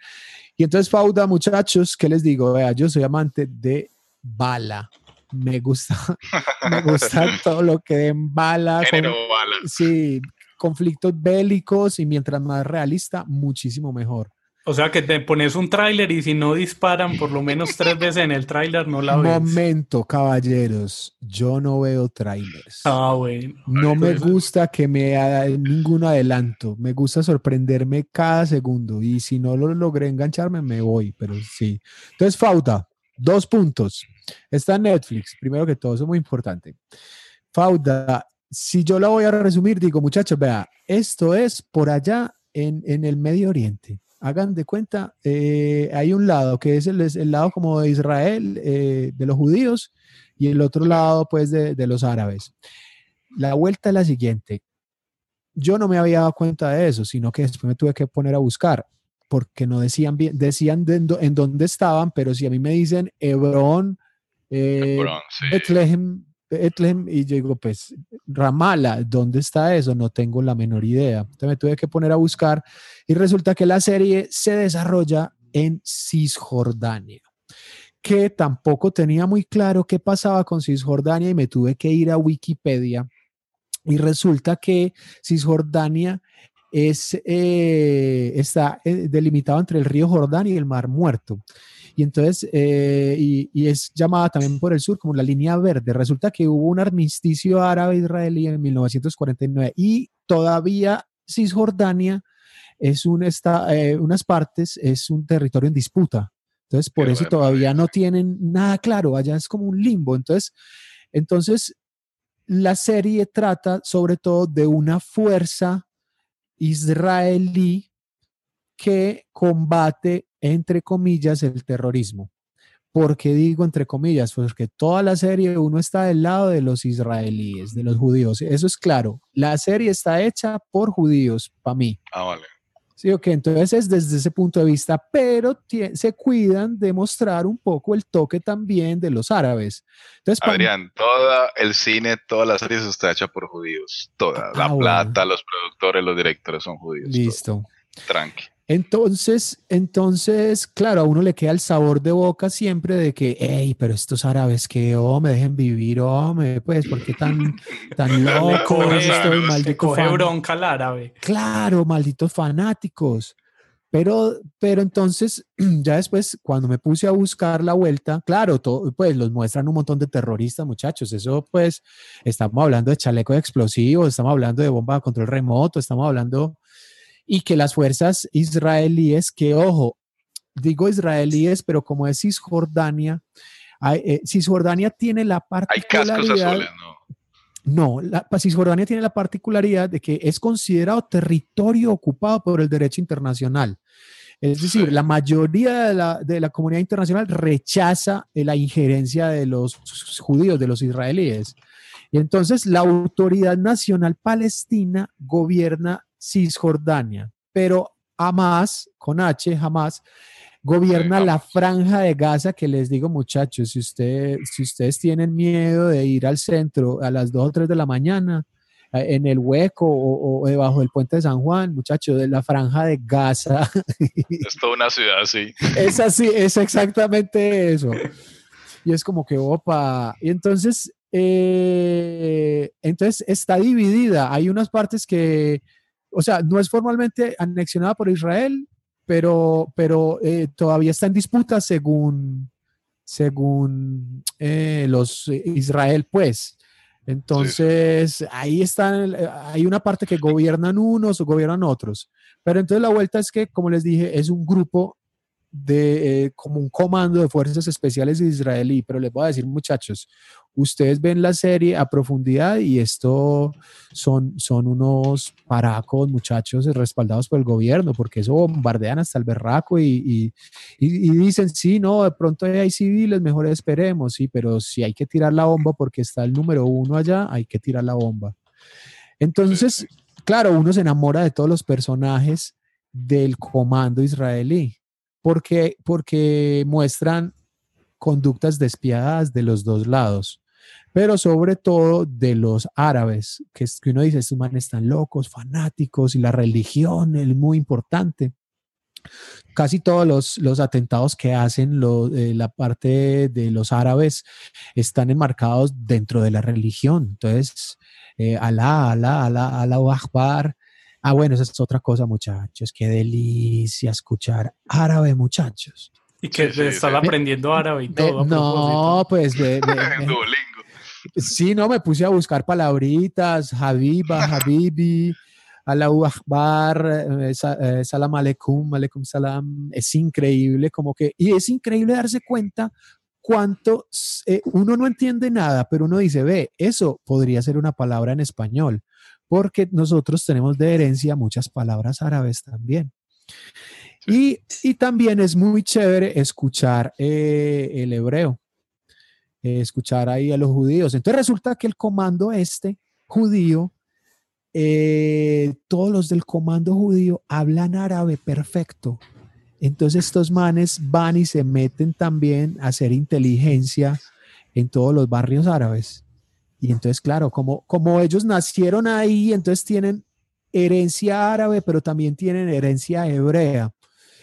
Y entonces Fauda, muchachos, ¿qué les digo? Vea, yo soy amante de Bala me gusta, me gusta todo lo que den bala. Género bala. Sí, conflictos bélicos y mientras más realista, muchísimo mejor. O sea que te pones un tráiler y si no disparan por lo menos tres veces en el tráiler no la ves. Momento, caballeros, yo no veo tráilers. Ah, bueno. No me gusta que me haga ningún adelanto. Me gusta sorprenderme cada segundo y si no lo logré engancharme me voy, pero sí. Entonces, Fauta, dos puntos. Está en Netflix, primero que todo, eso es muy importante. Fauda, si yo la voy a resumir, digo, muchachos, vea, esto es por allá en, en el Medio Oriente. Hagan de cuenta, eh, hay un lado que es el, el lado como de Israel, eh, de los judíos, y el otro lado, pues, de, de los árabes. La vuelta es la siguiente. Yo no me había dado cuenta de eso, sino que después me tuve que poner a buscar porque no decían bien, decían en dónde estaban, pero si a mí me dicen Hebrón, eh, Bethlehem, y yo digo, pues Ramala, ¿dónde está eso? No tengo la menor idea. Entonces me tuve que poner a buscar y resulta que la serie se desarrolla en Cisjordania, que tampoco tenía muy claro qué pasaba con Cisjordania y me tuve que ir a Wikipedia y resulta que Cisjordania es, eh, está eh, delimitado entre el río Jordán y el Mar Muerto y entonces, eh, y, es llamada también por el sur como la línea verde. Resulta que hubo un armisticio árabe-israelí en 1949 y todavía Cisjordania es un esta, eh, unas partes, es un territorio en disputa. Entonces, por eso todavía no tienen nada claro, allá es como un limbo. Entonces, entonces, la serie trata sobre todo de una fuerza israelí que combate entre comillas, el terrorismo. ¿Por qué digo entre comillas? Pues que toda la serie uno está del lado de los israelíes, de los judíos. Eso es claro. La serie está hecha por judíos, para mí. Ah, vale. Sí, ok, entonces es desde ese punto de vista, pero se cuidan de mostrar un poco el toque también de los árabes. Entonces, Adrián, todo el cine, toda la serie está hecha por judíos. Toda. la ah, plata, los productores, los directores son judíos. Listo. Tranqui. Entonces, entonces, claro, a uno le queda el sabor de boca siempre de que, hey, pero estos árabes que, oh, me dejen vivir, oh, me, pues, ¿por qué tan, tan locos? Estoy maldito coge bronca al árabe. Claro, malditos fanáticos. Pero, pero entonces, ya después, cuando me puse a buscar la vuelta, claro, todo, pues los muestran un montón de terroristas, muchachos. Eso, pues, estamos hablando de chaleco de explosivos, estamos hablando de bomba de control remoto, estamos hablando y que las fuerzas israelíes, que ojo, digo israelíes, pero como es Cisjordania, eh, Cisjordania tiene la particularidad... Hay cascos azules, ¿no? No, la, Cisjordania tiene la particularidad de que es considerado territorio ocupado por el derecho internacional. Es decir, la mayoría de la, de la, comunidad internacional rechaza la injerencia de los judíos, de los israelíes. Y entonces la Autoridad Nacional Palestina gobierna Cisjordania, pero Hamas, con H, Hamas, gobierna la franja de Gaza que les digo muchachos, si, usted, si ustedes tienen miedo de ir al centro a las 2 o 3 de la mañana, eh, en el hueco o, debajo del puente de San Juan, muchachos, de la franja de Gaza. Es toda una ciudad así. Es así, es exactamente eso. Y es como que, opa, y entonces, eh, entonces está dividida. Hay unas partes que, o sea, no es formalmente anexionada por Israel, pero, pero eh, todavía está en disputa según, según eh, los eh, Israel, pues. Entonces, ahí están, hay una parte que gobiernan unos o gobiernan otros. Pero entonces la vuelta es que, como les dije, es un grupo de como un comando de fuerzas especiales israelí. Pero les voy a decir, muchachos, ustedes ven la serie a profundidad y esto son, son unos paracos, muchachos respaldados por el gobierno, porque eso bombardean hasta el berraco y, dicen, sí, no, de pronto hay civiles, mejor esperemos, sí, pero si hay que tirar la bomba porque está el número uno allá, hay que tirar la bomba. Entonces, claro, uno se enamora de todos los personajes del comando israelí, porque, porque muestran conductas despiadadas de los dos lados pero sobre todo de los árabes, que, es, que uno dice, estos manes están locos, fanáticos, y la religión es muy importante. Casi todos los, los atentados que hacen eh, la parte de los árabes están enmarcados dentro de la religión. Entonces, eh, Alá, Alá, Alá, Alá Akbar. Ah, bueno, esa es otra cosa, muchachos. Qué delicia escuchar árabe, muchachos. Y que están aprendiendo árabe y todo. no, pues ve, Sí, no, me puse a buscar palabritas, Habiba, Habibi, Allahu Akbar, eh, eh, Salam Aleikum, Aleikum Salam. Es increíble, como que, y es increíble darse cuenta cuánto eh, uno no entiende nada, pero uno dice, ve, eso podría ser una palabra en español, porque nosotros tenemos de herencia muchas palabras árabes también. Y, y también es muy chévere escuchar el hebreo eh, escuchar ahí a los judíos. Entonces resulta que el comando este judío, eh, todos los del comando judío hablan árabe perfecto. Entonces estos manes van y se meten también a hacer inteligencia en todos los barrios árabes. Y entonces, claro, como, como ellos nacieron ahí, entonces tienen herencia árabe, pero también tienen herencia hebrea,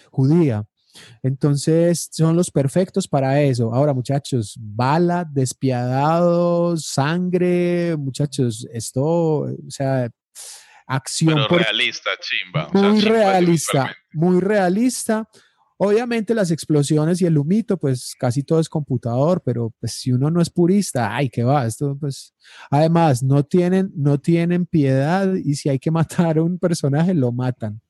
judía. Entonces son los perfectos para eso. Ahora, muchachos, bala, despiadados, sangre, muchachos, esto, o sea, acción. Pero realista, chimba. Muy realista, muy realista. Obviamente las explosiones y el humito, pues casi todo es computador, pero pues si uno no es purista, ay, qué va, esto pues... Además, no tienen, no tienen piedad y si hay que matar a un personaje, lo matan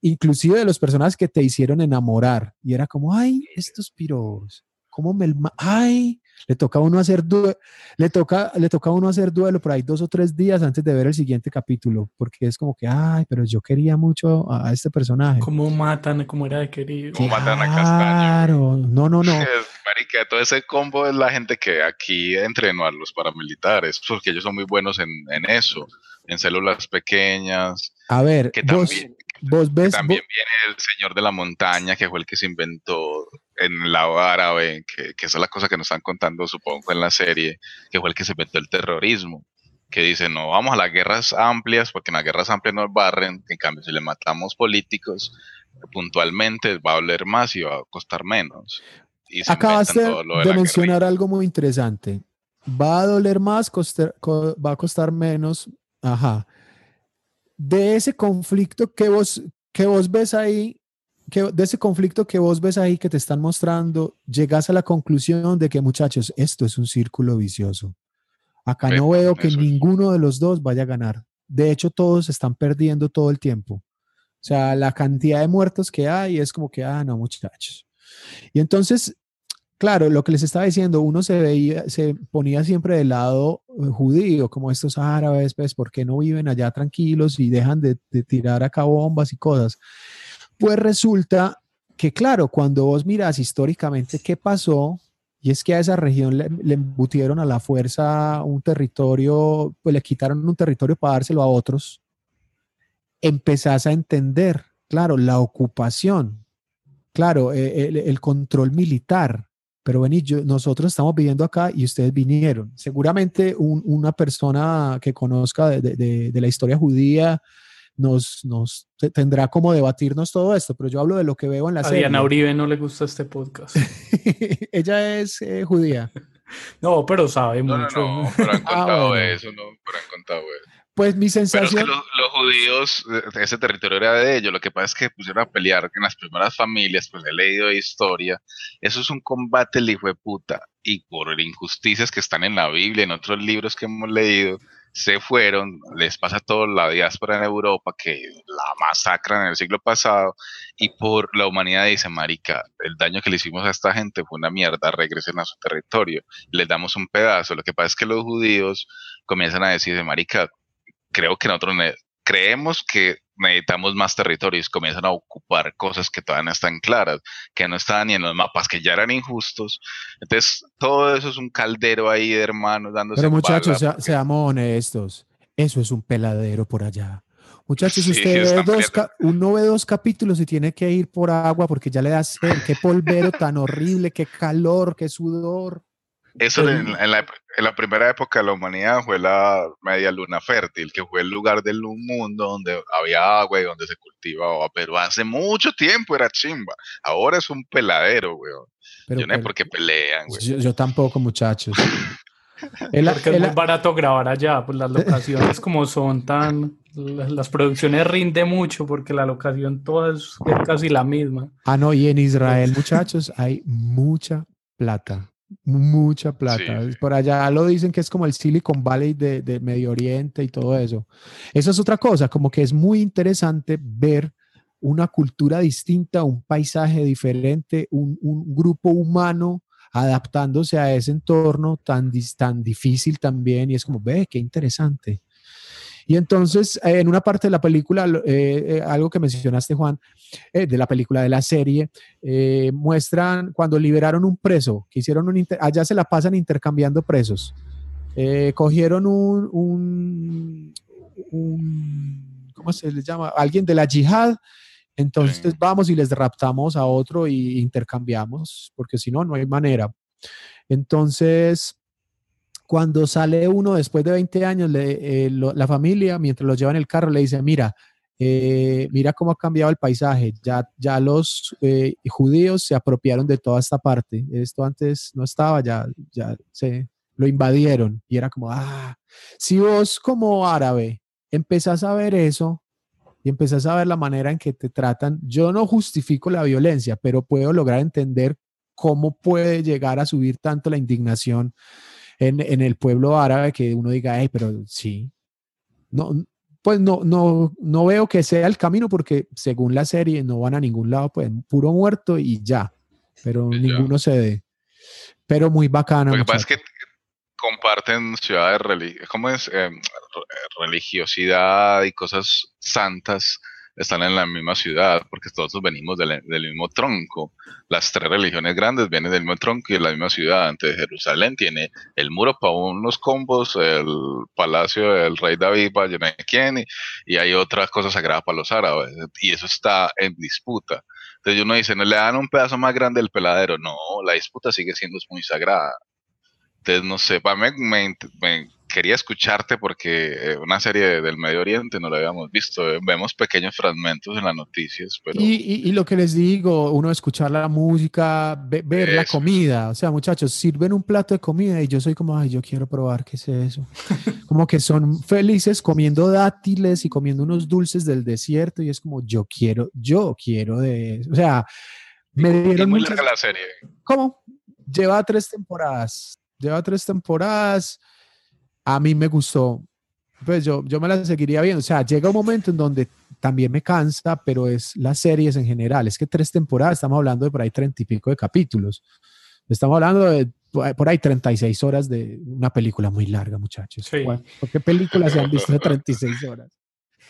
inclusive de los personajes que te hicieron enamorar. Y era como, ay, estos piros, ¿cómo me... Ay, le toca a uno hacer duelo, le toca, le toca a uno hacer duelo por ahí dos o tres días antes de ver el siguiente capítulo, porque es como que, ay, pero yo quería mucho a, este personaje. ¿Cómo matan? ¿Cómo era de querido? ¿Cómo matan a Castaño? Claro, no, no, no. Marica, todo ese combo es la gente que aquí entrenó a los paramilitares, porque ellos son muy buenos en, en eso, en células pequeñas. A ver, que también, Vos ves. También viene el señor de la montaña, que fue el que se inventó en lado árabe, que, que esa es la cosa que nos están contando, supongo, en la serie, que fue el que se inventó el terrorismo. Que dice, no vamos a las guerras amplias, porque en las guerras amplias nos barren, en cambio, si le matamos políticos puntualmente, va a doler más y va a costar menos. Y Acabas de, de mencionar algo muy interesante. Va a doler más, va a costar menos. Ajá de ese conflicto que vos, que vos ves ahí, que, de ese conflicto que vos ves ahí que te están mostrando, llegas a la conclusión de que muchachos, esto es un círculo vicioso. Acá no veo que ninguno de los dos vaya a ganar. De hecho, todos están perdiendo todo el tiempo. O sea, la cantidad de muertos que hay es como que, ah, no, muchachos. Y entonces, claro, lo que les estaba diciendo, uno se veía, se ponía siempre del lado eh, judío, como estos árabes, pues, ¿por qué no viven allá tranquilos y dejan de, tirar acá bombas y cosas? Pues resulta que, claro, cuando vos miras históricamente qué pasó, y es que a esa región le, le, embutieron a la fuerza un territorio, pues le quitaron un territorio para dárselo a otros. empezás a entender, claro, la ocupación, claro, el, el control militar, pero vení, yo, nosotros estamos viviendo acá y ustedes vinieron. Seguramente un- una persona que conozca de, de- de- de la historia judía nos, nos te- tendrá como debatirnos todo esto, pero yo hablo de lo que veo en la A serie. Diana Uribe no le gusta este podcast. Ella es eh, judía. No, pero sabe No, no, mucho. no, pero han Ah, contado bueno. eso, no, pero han contado eso. Pues mi Pero es que sensación... los, los judíos, ese territorio era de ellos. Lo que pasa es que pusieron a pelear en las primeras familias, pues he leído de historia. Eso es un combate, el hijo de puta. Y por injusticias que están en la Biblia, en otros libros que hemos leído, se fueron. Les pasa a toda la diáspora en Europa que la masacran en el siglo pasado. Y por la humanidad dice, Marica, el daño que le hicimos a esta gente fue una mierda, regresen a su territorio. Les damos un pedazo. Lo que pasa es que los judíos comienzan a decir, Marica, creo que nosotros creemos que necesitamos más territorios, comienzan a ocupar cosas que todavía no están claras, que no estaban ni en los mapas, que ya eran injustos. Entonces, todo eso es un caldero ahí de hermanos dándose Pero muchachos, bala, sea- seamos honestos. Eso es un peladero por allá. Muchachos, Sí, usted ve dos, uno ve dos capítulos y tiene que ir por agua porque ya le da sed. Qué polvero tan horrible, qué calor, qué sudor. Eso Pero- en, en la, en la primera época de la humanidad fue la media luna fértil, que fue el lugar del mundo donde había agua y donde se cultivaba, pero hace mucho tiempo era chimba. Ahora es un peladero, weón. Pero, Yo no sé por qué pelean, güey. yo, yo tampoco, muchachos. El- Porque es muy barato grabar allá, pues las locaciones como son tan... la- Las producciones rinde mucho porque la locación toda es casi la misma. ah, no, y en Israel, muchachos, hay mucha plata. Mucha plata. Sí. Por allá lo dicen que es como el Silicon Valley de, de Medio Oriente y todo eso. Eso es otra cosa, como que es muy interesante ver una cultura distinta, un paisaje diferente, un, un grupo humano adaptándose a ese entorno tan, tan difícil también. Y es como, ve, qué interesante. Y entonces, eh, en una parte de la película, eh, eh, algo que mencionaste, Juan, eh, de la película, de la serie, eh, muestran cuando liberaron un preso, que hicieron un, allá se la pasan intercambiando presos. Cogieron un, un, un- ¿cómo se les llama? Alguien de la yihad. Entonces Sí. vamos y les raptamos a otro y intercambiamos, porque si no, no hay manera. Entonces, cuando sale uno después de 20 años, le- eh, lo- la familia, mientras lo lleva en el carro, le dice, mira, eh, mira cómo ha cambiado el paisaje, ya, ya los eh, judíos se apropiaron de toda esta parte, esto antes no estaba, ya, ya se lo invadieron y era como, ah, si vos como árabe empezás a ver eso y empezás a ver la manera en que te tratan, yo no justifico la violencia, pero puedo lograr entender cómo puede llegar a subir tanto la indignación en, en el pueblo árabe que uno diga, hey, pero sí, no, pues no, no, no veo que sea el camino porque según la serie no van a ningún lado, pues puro muerto y ya, pero Y ya. ninguno se dé. Pero muy bacana. Lo que pasa es que comparten ciudades, ¿cómo es? Eh, re- religiosidad y cosas santas están en la misma ciudad, porque todos venimos del, mismo tronco. Las tres religiones grandes vienen del mismo tronco y de la misma ciudad. Entonces Jerusalén tiene el muro para unos combos, el palacio del rey David para quién, y, y hay otras cosas sagradas para los árabes. Y eso está en disputa. Entonces uno dice, no le dan un pedazo más grande del peladero. No, la disputa sigue siendo muy sagrada. Entonces, no sé, me, me quería escucharte porque eh, una serie del Medio Oriente no la habíamos visto. eh, Vemos pequeños fragmentos en las noticias, pero Y, y- y lo que les digo, uno escuchar la música, ve- ver la comida, o sea, muchachos, sirven un plato de comida y yo soy como, ay, yo quiero probar, ¿qué es eso? como que son felices comiendo dátiles y comiendo unos dulces del desierto y es como, yo quiero, yo quiero de eso. O sea, me dieron muy muchas... larga la serie. ¿Cómo? Lleva tres temporadas, lleva tres temporadas, a mí me gustó. Pues yo, yo me la seguiría viendo. O sea, llega un momento en donde también me cansa, pero es las series en general. Es que tres temporadas, estamos hablando de por ahí treinta y pico de capítulos. Estamos hablando de por ahí 36 horas de una película muy larga, muchachos. Sí. ¿Cuál- ¿Por qué películas se han visto de 36 horas?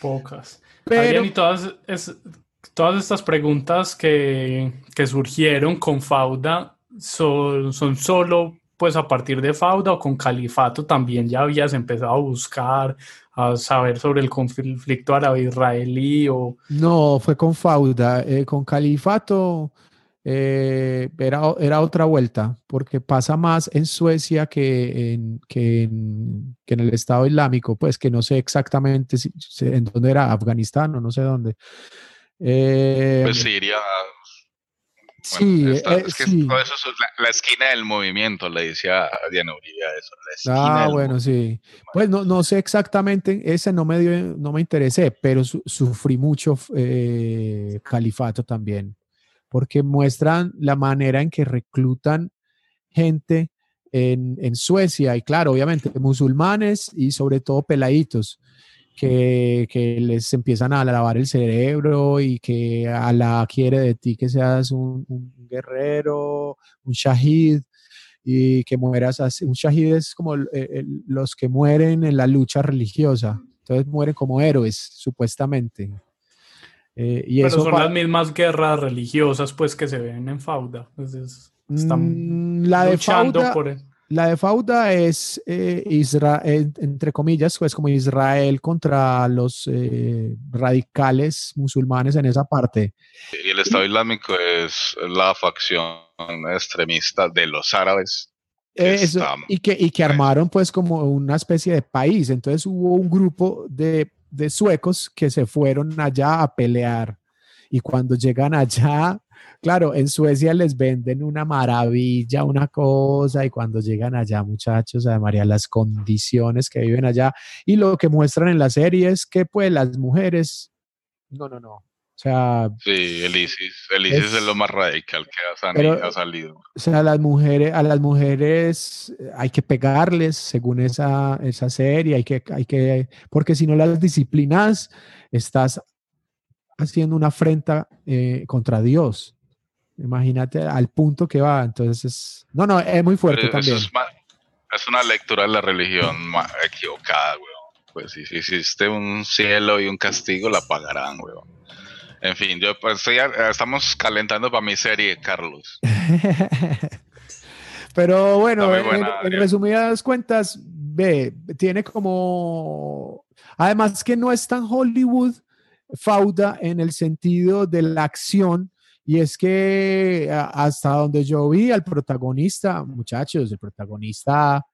Pocas. Pero, Adrián, y todas, es- todas estas preguntas que, que surgieron con Fauda son, son solo pues a partir de Fauda o con Califato también ya habías empezado a buscar, a saber sobre el conflicto árabe-israelí o... No, fue con Fauda. Eh, con Califato eh, era, era, otra vuelta, porque pasa más en Suecia que en, que en, que en el Estado Islámico, pues que no sé exactamente si, en dónde era, Afganistán o no sé dónde. Eh, pues Siria. Sí, es que Todo eso es la, esquina del movimiento, le decía a Diana Uribe eso. ah, bueno, sí. Pues no, no sé exactamente, ese no me, dio, no me interesé, pero sufrí mucho eh, califato también porque muestran la manera en que reclutan gente en, en, Suecia y claro, obviamente musulmanes y sobre todo peladitos que, que, les empiezan a lavar el cerebro y que Allah quiere de ti que seas un, guerrero, un shahid y que mueras así. Un shahid es como los que mueren en la lucha religiosa, entonces mueren como héroes supuestamente. Eh, y Pero son las mismas guerras religiosas pues que se ven en Fauda. están mm, la de Fauda, por La de Fauda es eh, Israel, entre comillas, pues como Israel contra los eh, radicales musulmanes en esa parte. Y el Estado Islámico es la facción extremista de los árabes. y, que, y que armaron pues como una especie de país. Entonces hubo un grupo de de suecos que se fueron allá a pelear. Y cuando llegan allá, claro, en Suecia les venden una maravilla, una cosa, y cuando llegan allá, muchachos, a María, las condiciones que viven allá y lo que muestran en la serie es que pues las mujeres, no, no, no, o sea. Sí, el ISIS. El ISIS es, lo más radical que ha, salido. O sea, a las mujeres, a las mujeres hay que pegarles según esa, esa serie, hay que, hay que, porque si no las disciplinas, estás haciendo una afrenta eh, contra Dios. Imagínate al punto que va. Entonces, no, no, es muy fuerte también. Es, una lectura de la religión equivocada, weón. Pues si, existe un cielo y un castigo, la pagarán, weón. En fin, yo pues estamos calentando para mi serie, Carlos. Pero bueno, en, resumidas cuentas, ve, tiene como, además que no es tan Hollywood, Fauda en el sentido de la acción, y es que hasta donde yo vi al protagonista, muchachos, el protagonista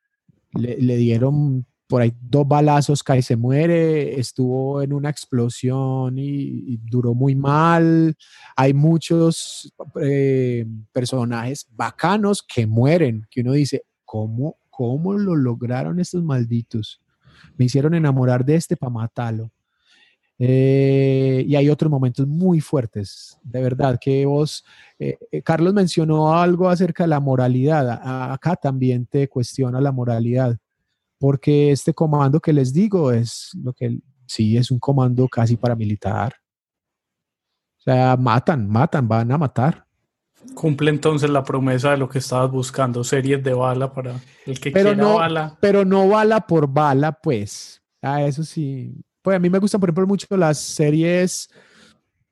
le, dieron por ahí dos balazos, cae y se muere, estuvo en una explosión y, duró muy mal. Hay muchos eh, personajes bacanos que mueren, que uno dice, ¿cómo, ¿cómo lo lograron estos malditos? Me hicieron enamorar de este para matarlo. Eh, y hay otros momentos muy fuertes, de verdad, que vos, eh, Carlos mencionó algo acerca de la moralidad, acá también te cuestiona la moralidad porque este comando que les digo es lo que sí es un comando casi paramilitar. O sea, matan, matan, van a matar. Cumple entonces la promesa de lo que estabas buscando, series de bala para el que quiera no, bala. Pero no bala por bala, pues. Ah, eso sí. Pues a mí me gustan, por ejemplo, mucho las series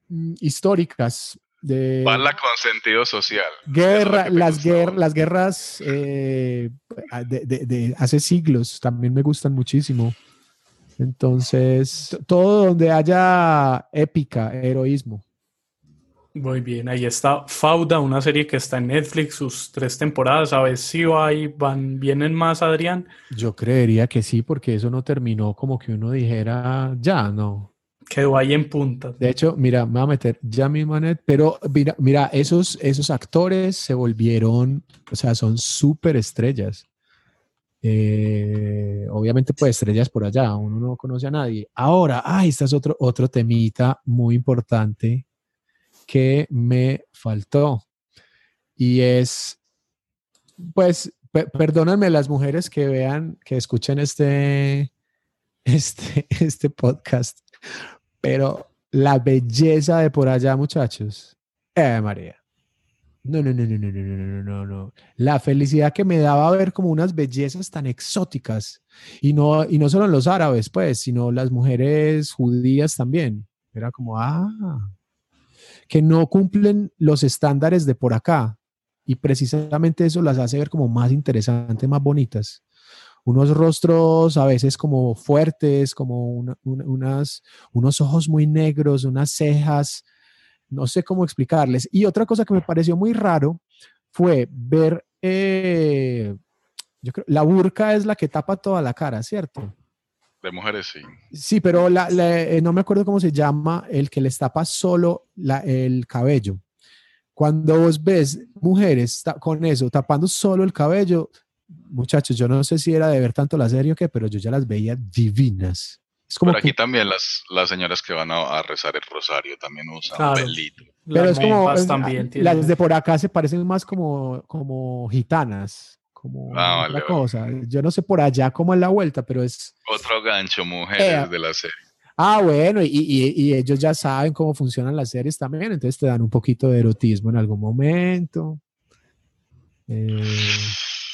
mm, históricas de Bala con sentido social. Guerra, las, las guerras eh, de, hace siglos también me gustan muchísimo. Entonces, todo donde haya épica, heroísmo. Muy bien, ahí está Fauda, una serie que está en Netflix, sus tres temporadas. A ver si ahí van, vienen más, Adrián. Yo creería que sí, porque eso no terminó como que uno dijera, ya, no. Quedó ahí en punta. De hecho, mira, me va a meter Jamie Manet, pero mira, mira esos, esos actores se volvieron, o sea, son súper estrellas. Eh, obviamente, pues estrellas por allá, uno no conoce a nadie. Ahora, ah, este es otro, otro temita muy importante que me faltó. Y es, pues, perdónenme las mujeres que vean, que escuchen este, este, este podcast, pero la belleza de por allá, muchachos. Eh, María. No, no, no, no, no, no, no, no, no. La felicidad que me daba ver como unas bellezas tan exóticas. Y no, y no solo los árabes, pues, sino las mujeres judías también. Era como, ah, que no cumplen los estándares de por acá. y precisamente eso las hace ver como más interesantes, más bonitas. Unos rostros a veces como fuertes, como unas, unos ojos muy negros, unas cejas, no sé cómo explicarles. Y otra cosa que me pareció muy raro fue ver, eh, yo creo, la burka es la que tapa toda la cara, ¿cierto? De mujeres, sí. Sí, pero eh, no me acuerdo cómo se llama el que les tapa solo el cabello. Cuando vos ves mujeres con eso, tapando solo el cabello, muchachos, yo no sé si era de ver tanto la serie o qué, pero yo ya las veía divinas. Es como pero aquí también las, las señoras que van a, rezar el rosario también usan claro. pelito. Pero es como, las de por acá se parecen más como, como gitanas como ah, cosa. Yo no sé por allá cómo es la vuelta, pero es... Otro gancho, mujeres eh, de la serie. Ah, bueno, y, y, ellos ya saben cómo funcionan las series también, entonces te dan un poquito de erotismo en algún momento. Eh,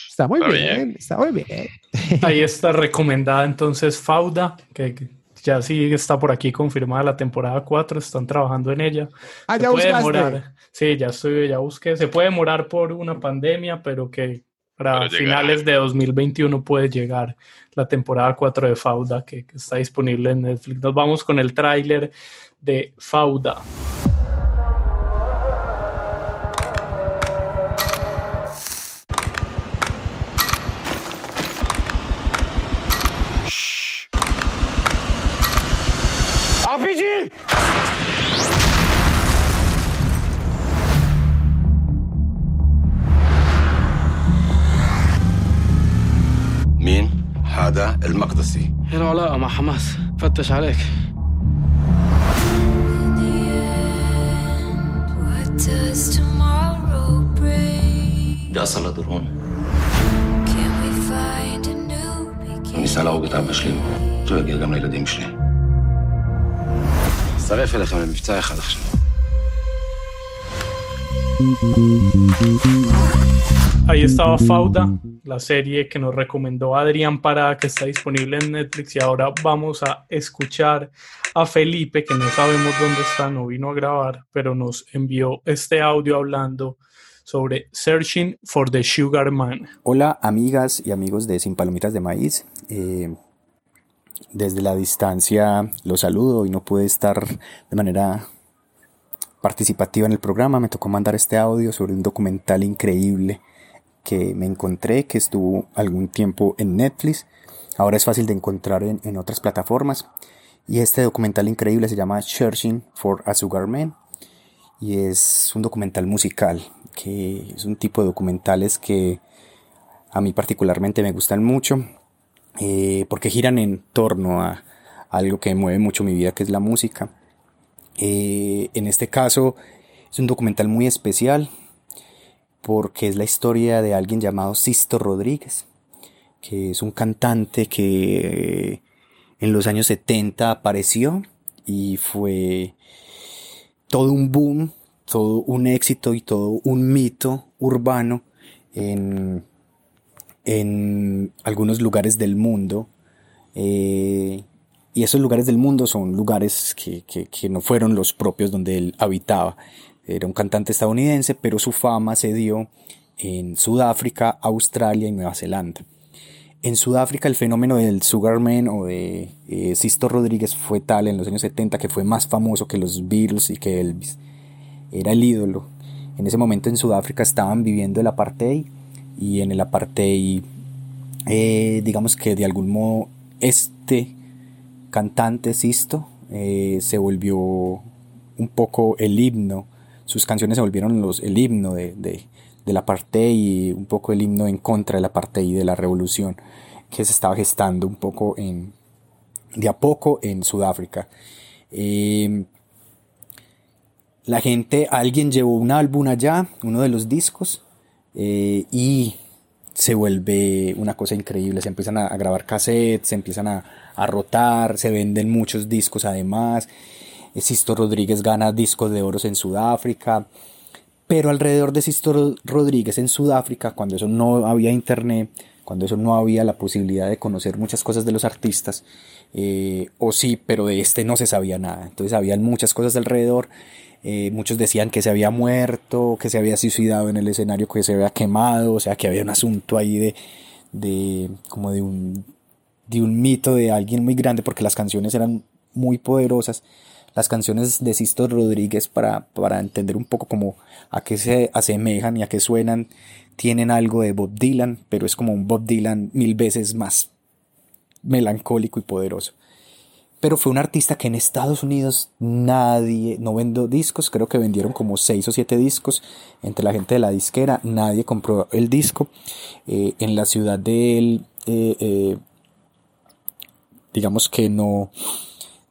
está muy bien, está muy bien. Ahí está recomendada entonces Fauda, que, ya sí está por aquí confirmada la temporada 4, están trabajando en ella. Ah, ya puede demorar, sí, ya estoy, ya busqué. Se puede demorar por una pandemia, pero que para finales de 2021 puede llegar la temporada 4 de Fauda que, que está disponible en Netflix. Nos vamos con el tráiler de Fauda. المقدسي هنا علاقة مع حماس فتش عليك ده أصل درون ניסה להרוג את אבא שלי, זה יגיע גם לילדים שלי. אצטרף אליכם למבצע אחד עכשיו. Ahí estaba Fauda, la serie que nos recomendó Adrián para que está disponible en Netflix y ahora vamos a escuchar a Felipe que no sabemos dónde está, no vino a grabar, pero nos envió este audio hablando sobre Searching for the Sugar Man. Hola amigas y amigos de Sin Palomitas de Maíz. Eh, desde la distancia los saludo y no pude estar de manera participativa en el programa. Me tocó mandar este audio sobre un documental increíble que me encontré, que estuvo algún tiempo en Netflix. Ahora es fácil de encontrar en, otras plataformas. Y este documental increíble se llama Searching for a Sugar Man. Y es un documental musical, que es un tipo de documentales que a mí particularmente me gustan mucho, eh, porque giran en torno a algo que mueve mucho mi vida, que es la música. Eh, en este caso es un documental muy especial porque es la historia de alguien llamado Sisto Rodríguez, que es un cantante que en los años 70 apareció y fue todo un boom, todo un éxito y todo un mito urbano en, en algunos lugares del mundo. Eh, y esos lugares del mundo son lugares que, que, no fueron los propios donde él habitaba. Era un cantante estadounidense, pero su fama se dio en Sudáfrica, Australia y Nueva Zelanda. En Sudáfrica el fenómeno del Sugarman o de eh, Sisto Rodríguez fue tal en los años 70 que fue más famoso que los Beatles y que Elvis. Era el ídolo. En ese momento en Sudáfrica estaban viviendo el apartheid y en el apartheid eh, digamos que de algún modo este cantante Sisto eh, se volvió un poco el himno sus canciones se volvieron los, el himno de, de, de la parte y un poco el himno en contra de la parte y de la revolución que se estaba gestando un poco en, de a poco en Sudáfrica. Em, la gente, alguien llevó un álbum allá, uno de los discos, eh, y se vuelve una cosa increíble. Se empiezan a, grabar cassettes, se empiezan a, a, rotar, se venden muchos discos además. Sisto Rodríguez gana discos de oro en Sudáfrica, pero alrededor de Sisto Rodríguez en Sudáfrica, cuando eso no había internet, cuando eso no había la posibilidad de conocer muchas cosas de los artistas, eh, o sí, pero de este no se sabía nada. Entonces habían muchas cosas alrededor. Eh, muchos decían que se había muerto, que se había suicidado en el escenario, que se había quemado, o sea, que había un asunto ahí de, de como de un, de un mito de alguien muy grande, porque las canciones eran muy poderosas. Las canciones de Sisto Rodríguez, para, para entender un poco como a qué se asemejan y a qué suenan, tienen algo de Bob Dylan, pero es como un Bob Dylan mil veces más melancólico y poderoso pero fue un artista que en Estados Unidos nadie, no vendió discos, creo que vendieron como seis o siete discos entre la gente de la disquera, nadie compró el disco. Eh, en la ciudad de él, eh, eh, digamos que no,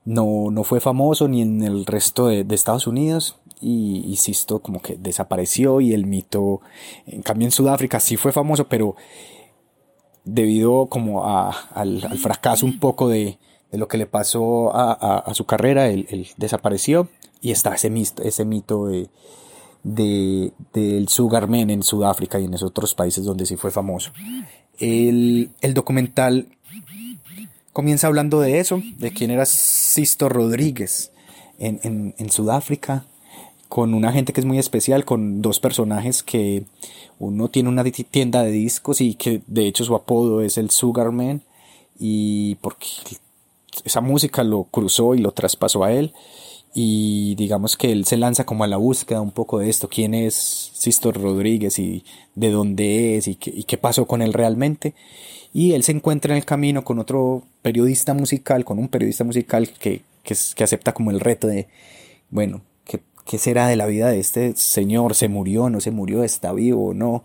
no, no, fue famoso ni en el resto de, Estados Unidos. Y insisto, como que desapareció y el mito, en cambio en Sudáfrica sí fue famoso, pero debido como al fracaso un poco de, de lo que le pasó a, su carrera, él, desapareció y está ese, mito, ese mito de, del Sugarman en Sudáfrica y en esos otros países donde sí fue famoso. El, documental comienza hablando de eso, de quién era Sisto Rodríguez en, en, Sudáfrica, con una gente que es muy especial, con dos personajes que uno tiene una tienda de discos y que de hecho su apodo es el Sugarman y porque esa música lo cruzó y lo traspasó a él y digamos que él se lanza como a la búsqueda un poco de esto, quién es Sisto Rodríguez y de dónde es y qué, pasó con él realmente. Y él se encuentra en el camino con otro periodista musical, con un periodista musical que, que, acepta como el reto de, bueno, ¿qué, ¿qué, será de la vida de este señor? ¿Se murió? ¿No se murió? ¿Está vivo o no?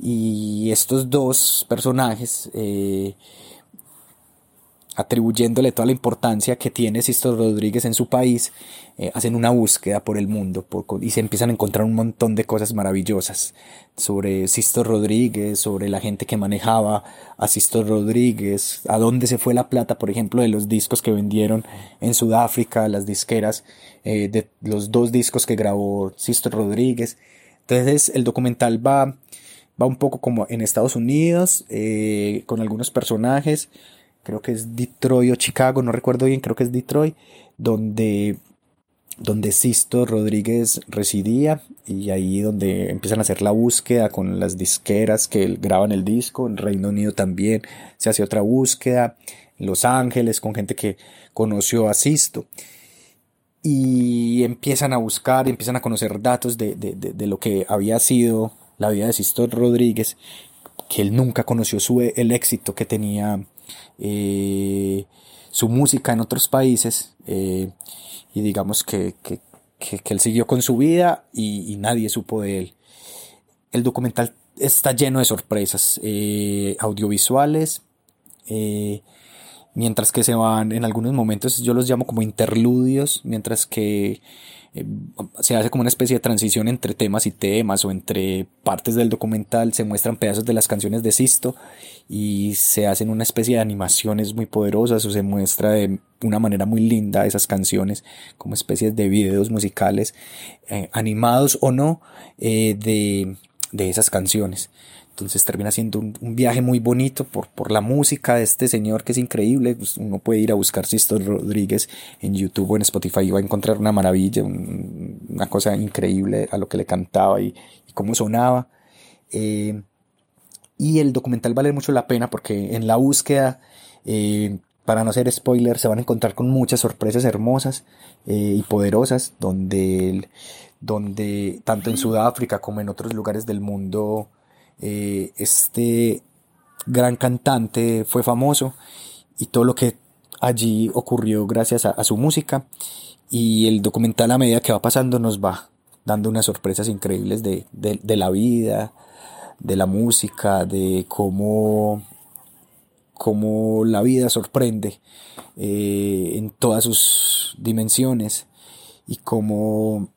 Y estos dos personajes eh, atribuyéndole toda la importancia que tiene Sisto Rodríguez en su país, eh, hacen una búsqueda por el mundo y se empiezan a encontrar un montón de cosas maravillosas sobre Sisto Rodríguez, sobre la gente que manejaba a Sisto Rodríguez, a dónde se fue la plata, por ejemplo, de los discos que vendieron en Sudáfrica, las disqueras, eh, de los dos discos que grabó Sisto Rodríguez. Entonces el documental va, va un poco como en Estados Unidos, eh, con algunos personajes, creo que es Detroit o Chicago, no recuerdo bien, creo que es Detroit, donde, donde Sisto Rodríguez residía y ahí donde empiezan a hacer la búsqueda con las disqueras que graban el disco, en Reino Unido también se hace otra búsqueda, en Los Ángeles con gente que conoció a Sisto. Y empiezan a buscar, empiezan a conocer datos de, de, de, lo que había sido la vida de Sisto Rodríguez, que él nunca conoció su, el éxito que tenía eh, su música en otros países eh, y digamos que, que, él siguió con su vida y, nadie supo de él. El documental está lleno de sorpresas eh, audiovisuales, mientras que se van en algunos momentos, yo los llamo como interludios, mientras que eh, se hace como una especie de transición entre temas y temas o entre partes del documental, se muestran pedazos de las canciones de Sisto y se hacen una especie de animaciones muy poderosas o se muestra de una manera muy linda esas canciones como especies de videos musicales eh, animados o no eh, de, de esas canciones. Entonces termina siendo un, viaje muy bonito por, por, la música de este señor que es increíble. Pues, uno puede ir a buscar Sisto Rodríguez en YouTube o en Spotify y va a encontrar una maravilla, una cosa increíble a lo que le cantaba y, cómo sonaba. Eh, y el documental vale mucho la pena porque en la búsqueda, eh, para no hacer spoiler, se van a encontrar con muchas sorpresas hermosas eh, y poderosas donde, donde tanto en Sudáfrica como en otros lugares del mundo eh, este gran cantante fue famoso y todo lo que allí ocurrió gracias a, su música. Y el documental a medida que va pasando nos va dando unas sorpresas increíbles de, la vida, de la música, de cómo, cómo la vida sorprende eh, en todas sus dimensiones y cómo,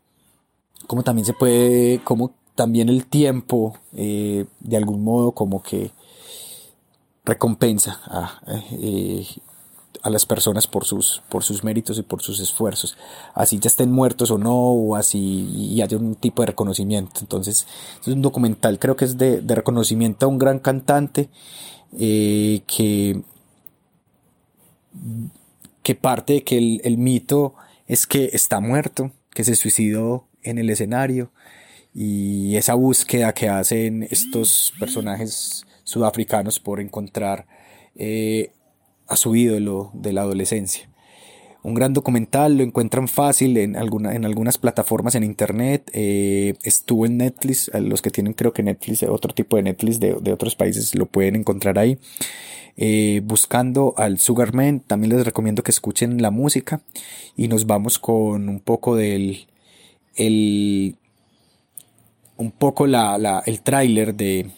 cómo también se puede, cómo también el tiempo eh, de algún modo como que recompensa a, eh, a, las personas por sus, por sus méritos y por sus esfuerzos, así ya estén muertos o no, o así y haya un tipo de reconocimiento. Entonces, es un documental, creo que es de, reconocimiento a un gran cantante eh, que, que parte de que el mito es que está muerto, que se suicidó en el escenario y esa búsqueda que hacen estos personajes sudafricanos por encontrar eh, a su ídolo de la adolescencia. Un gran documental, lo encuentran fácil en, alguna, en algunas plataformas en internet. Eh, estuvo en Netflix, los que tienen creo que Netflix, otro tipo de Netflix de, otros países lo pueden encontrar ahí. Eh, buscando al Sugarman, también les recomiendo que escuchen la música y nos vamos con un poco del el, un poco la, el tráiler de,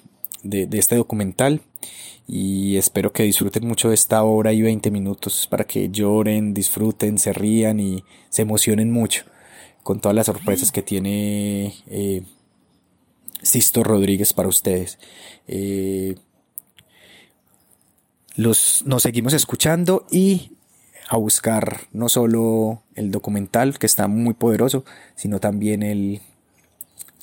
de, de este documental y espero que disfruten mucho de esta hora y 20 minutos para que lloren, disfruten, se rían y se emocionen mucho con todas las sorpresas que tiene eh, Sisto Rodríguez para ustedes. Eh, los, nos seguimos escuchando y a buscar no solo el documental que está muy poderoso, sino también el,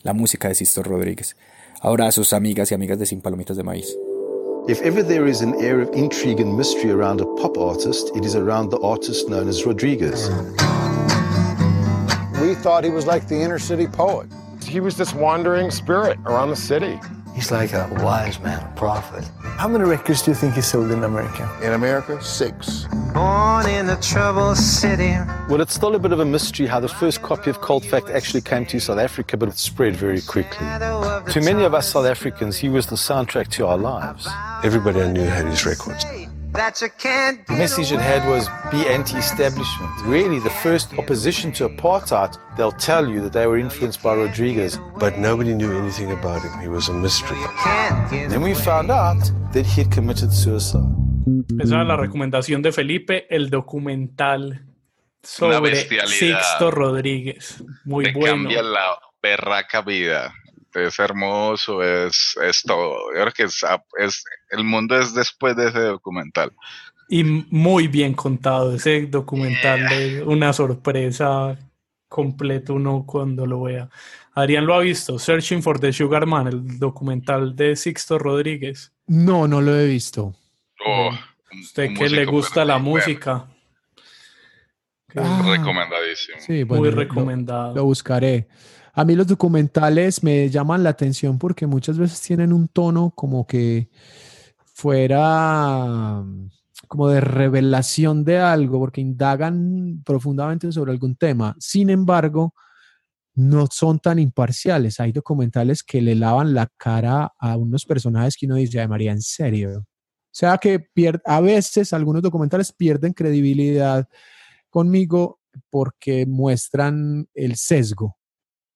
la música de Sisto Rodríguez. Ahora a sus amigas y amigas de Sin Palomitas de Maíz. If ever there is an air of intrigue and mystery around a pop artist, it is around the artist known as Rodriguez. We thought he was like the inner city poet. He was this wandering spirit around the city. He's like a wise man, a prophet. How many records do you think he sold in America? In America, six. Born in a troubled city. Well, it's still a bit of a mystery how the first copy of Cold Fact actually came to South Africa, but it spread very quickly. To many of us South Africans, he was the soundtrack to our lives. Everybody I knew had his records. That you can't the message it had was be anti-establishment. Really, the first opposition to apartheid, they'll tell you that they were influenced by Rodriguez. But nobody knew anything about him. He was a mystery. Then we found out that he had committed suicide. Esa es la recomendación de Felipe, el documental sobre Sixto Rodríguez. Muy Te bueno. cambia la berraca vida. Es hermoso, es, es todo. Yo creo que es, es, el mundo es después de ese documental. Y muy bien contado ese documental de una sorpresa completo uno cuando lo vea. Adrián lo ha visto, Searching for the Sugar Man, el documental de Sixto Rodríguez. No, no lo he visto. Oh, Usted que le gusta la música. Ah, Recomendadísimo. Sí, bueno, Muy lo- recomendado. Lo, buscaré. A mí los documentales me llaman la atención porque muchas veces tienen un tono como que fuera como de revelación de algo, porque indagan profundamente sobre algún tema. Sin embargo, no son tan imparciales. Hay documentales que le lavan la cara a unos personajes que uno dice, ay María, en serio. O sea que a veces algunos documentales pierden credibilidad conmigo porque muestran el sesgo.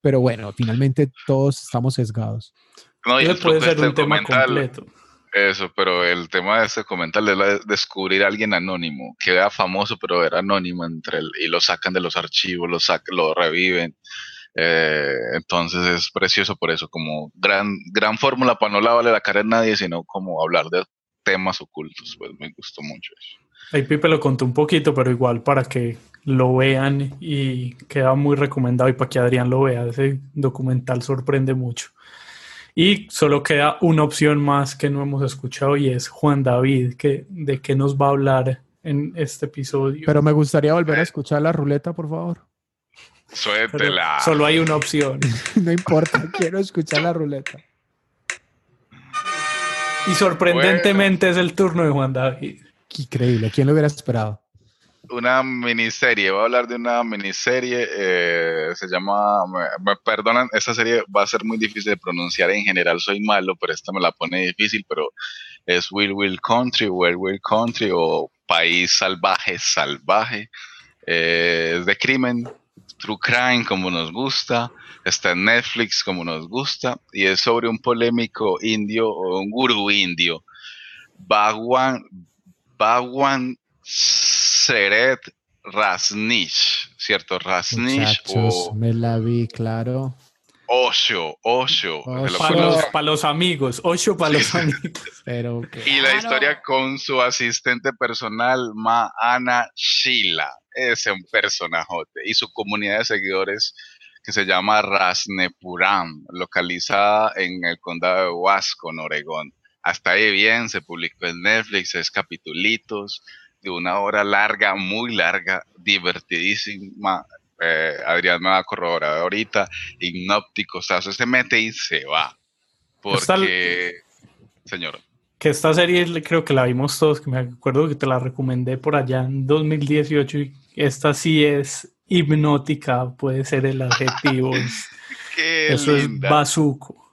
Pero bueno, finalmente todos estamos sesgados. No, y el puede de ser este un tema completo. Eso, pero el tema de este documental es la de descubrir a alguien anónimo, que era famoso, pero era anónimo entre el, y lo sacan de los archivos, lo, sac- lo reviven. Eh, entonces es precioso por eso, como gran, gran fórmula para no lavarle la cara a nadie, sino como hablar de temas ocultos. Pues me gustó mucho eso. Ahí Pipe lo contó un poquito, pero igual para que lo vean y queda muy recomendado y para que Adrián lo vea. Ese documental sorprende mucho. Y solo queda una opción más que no hemos escuchado y es Juan David, que, de qué nos va a hablar en este episodio. Pero me gustaría volver a escuchar la ruleta, por favor. Pero Suéltela. solo hay una opción. no importa, quiero escuchar la ruleta. Y sorprendentemente es el turno de Juan David. Qué increíble, ¿quién lo hubiera esperado? Una miniserie, voy a hablar de una miniserie, eh, se llama, me, me perdonan, esta serie va a ser muy difícil de pronunciar, en general soy malo, pero esta me la pone difícil, pero es Will Will Country, Where Will Country o País Salvaje Salvaje, eh, es de crimen, True Crime como nos gusta, está en Netflix como nos gusta, y es sobre un polémico indio o un gurú indio, Bhagwan, Bhagwan Seret Rasnich, ¿cierto? Rasnich o me la vi, claro. Osho, Osho. Osho. se lo Para los, pa' los amigos, ocho para los amigos. Pero Y la historia con su asistente personal, Maana Shila. Es un personajote. Y su comunidad de seguidores que se llama Rasnepuram, localizada en el condado de Huasco, en Oregón. Hasta ahí bien, se publicó en Netflix, es capitulitos de una hora larga, muy larga, divertidísima. eh, Adrián me va a corroborar ahorita, Hipnóptico, Sazo se mete y se va. Porque, señor. Que esta serie creo que la vimos todos, que me acuerdo que te la recomendé por allá en 2018 y esta sí es hipnótica, puede ser el adjetivo. Eso es bazuco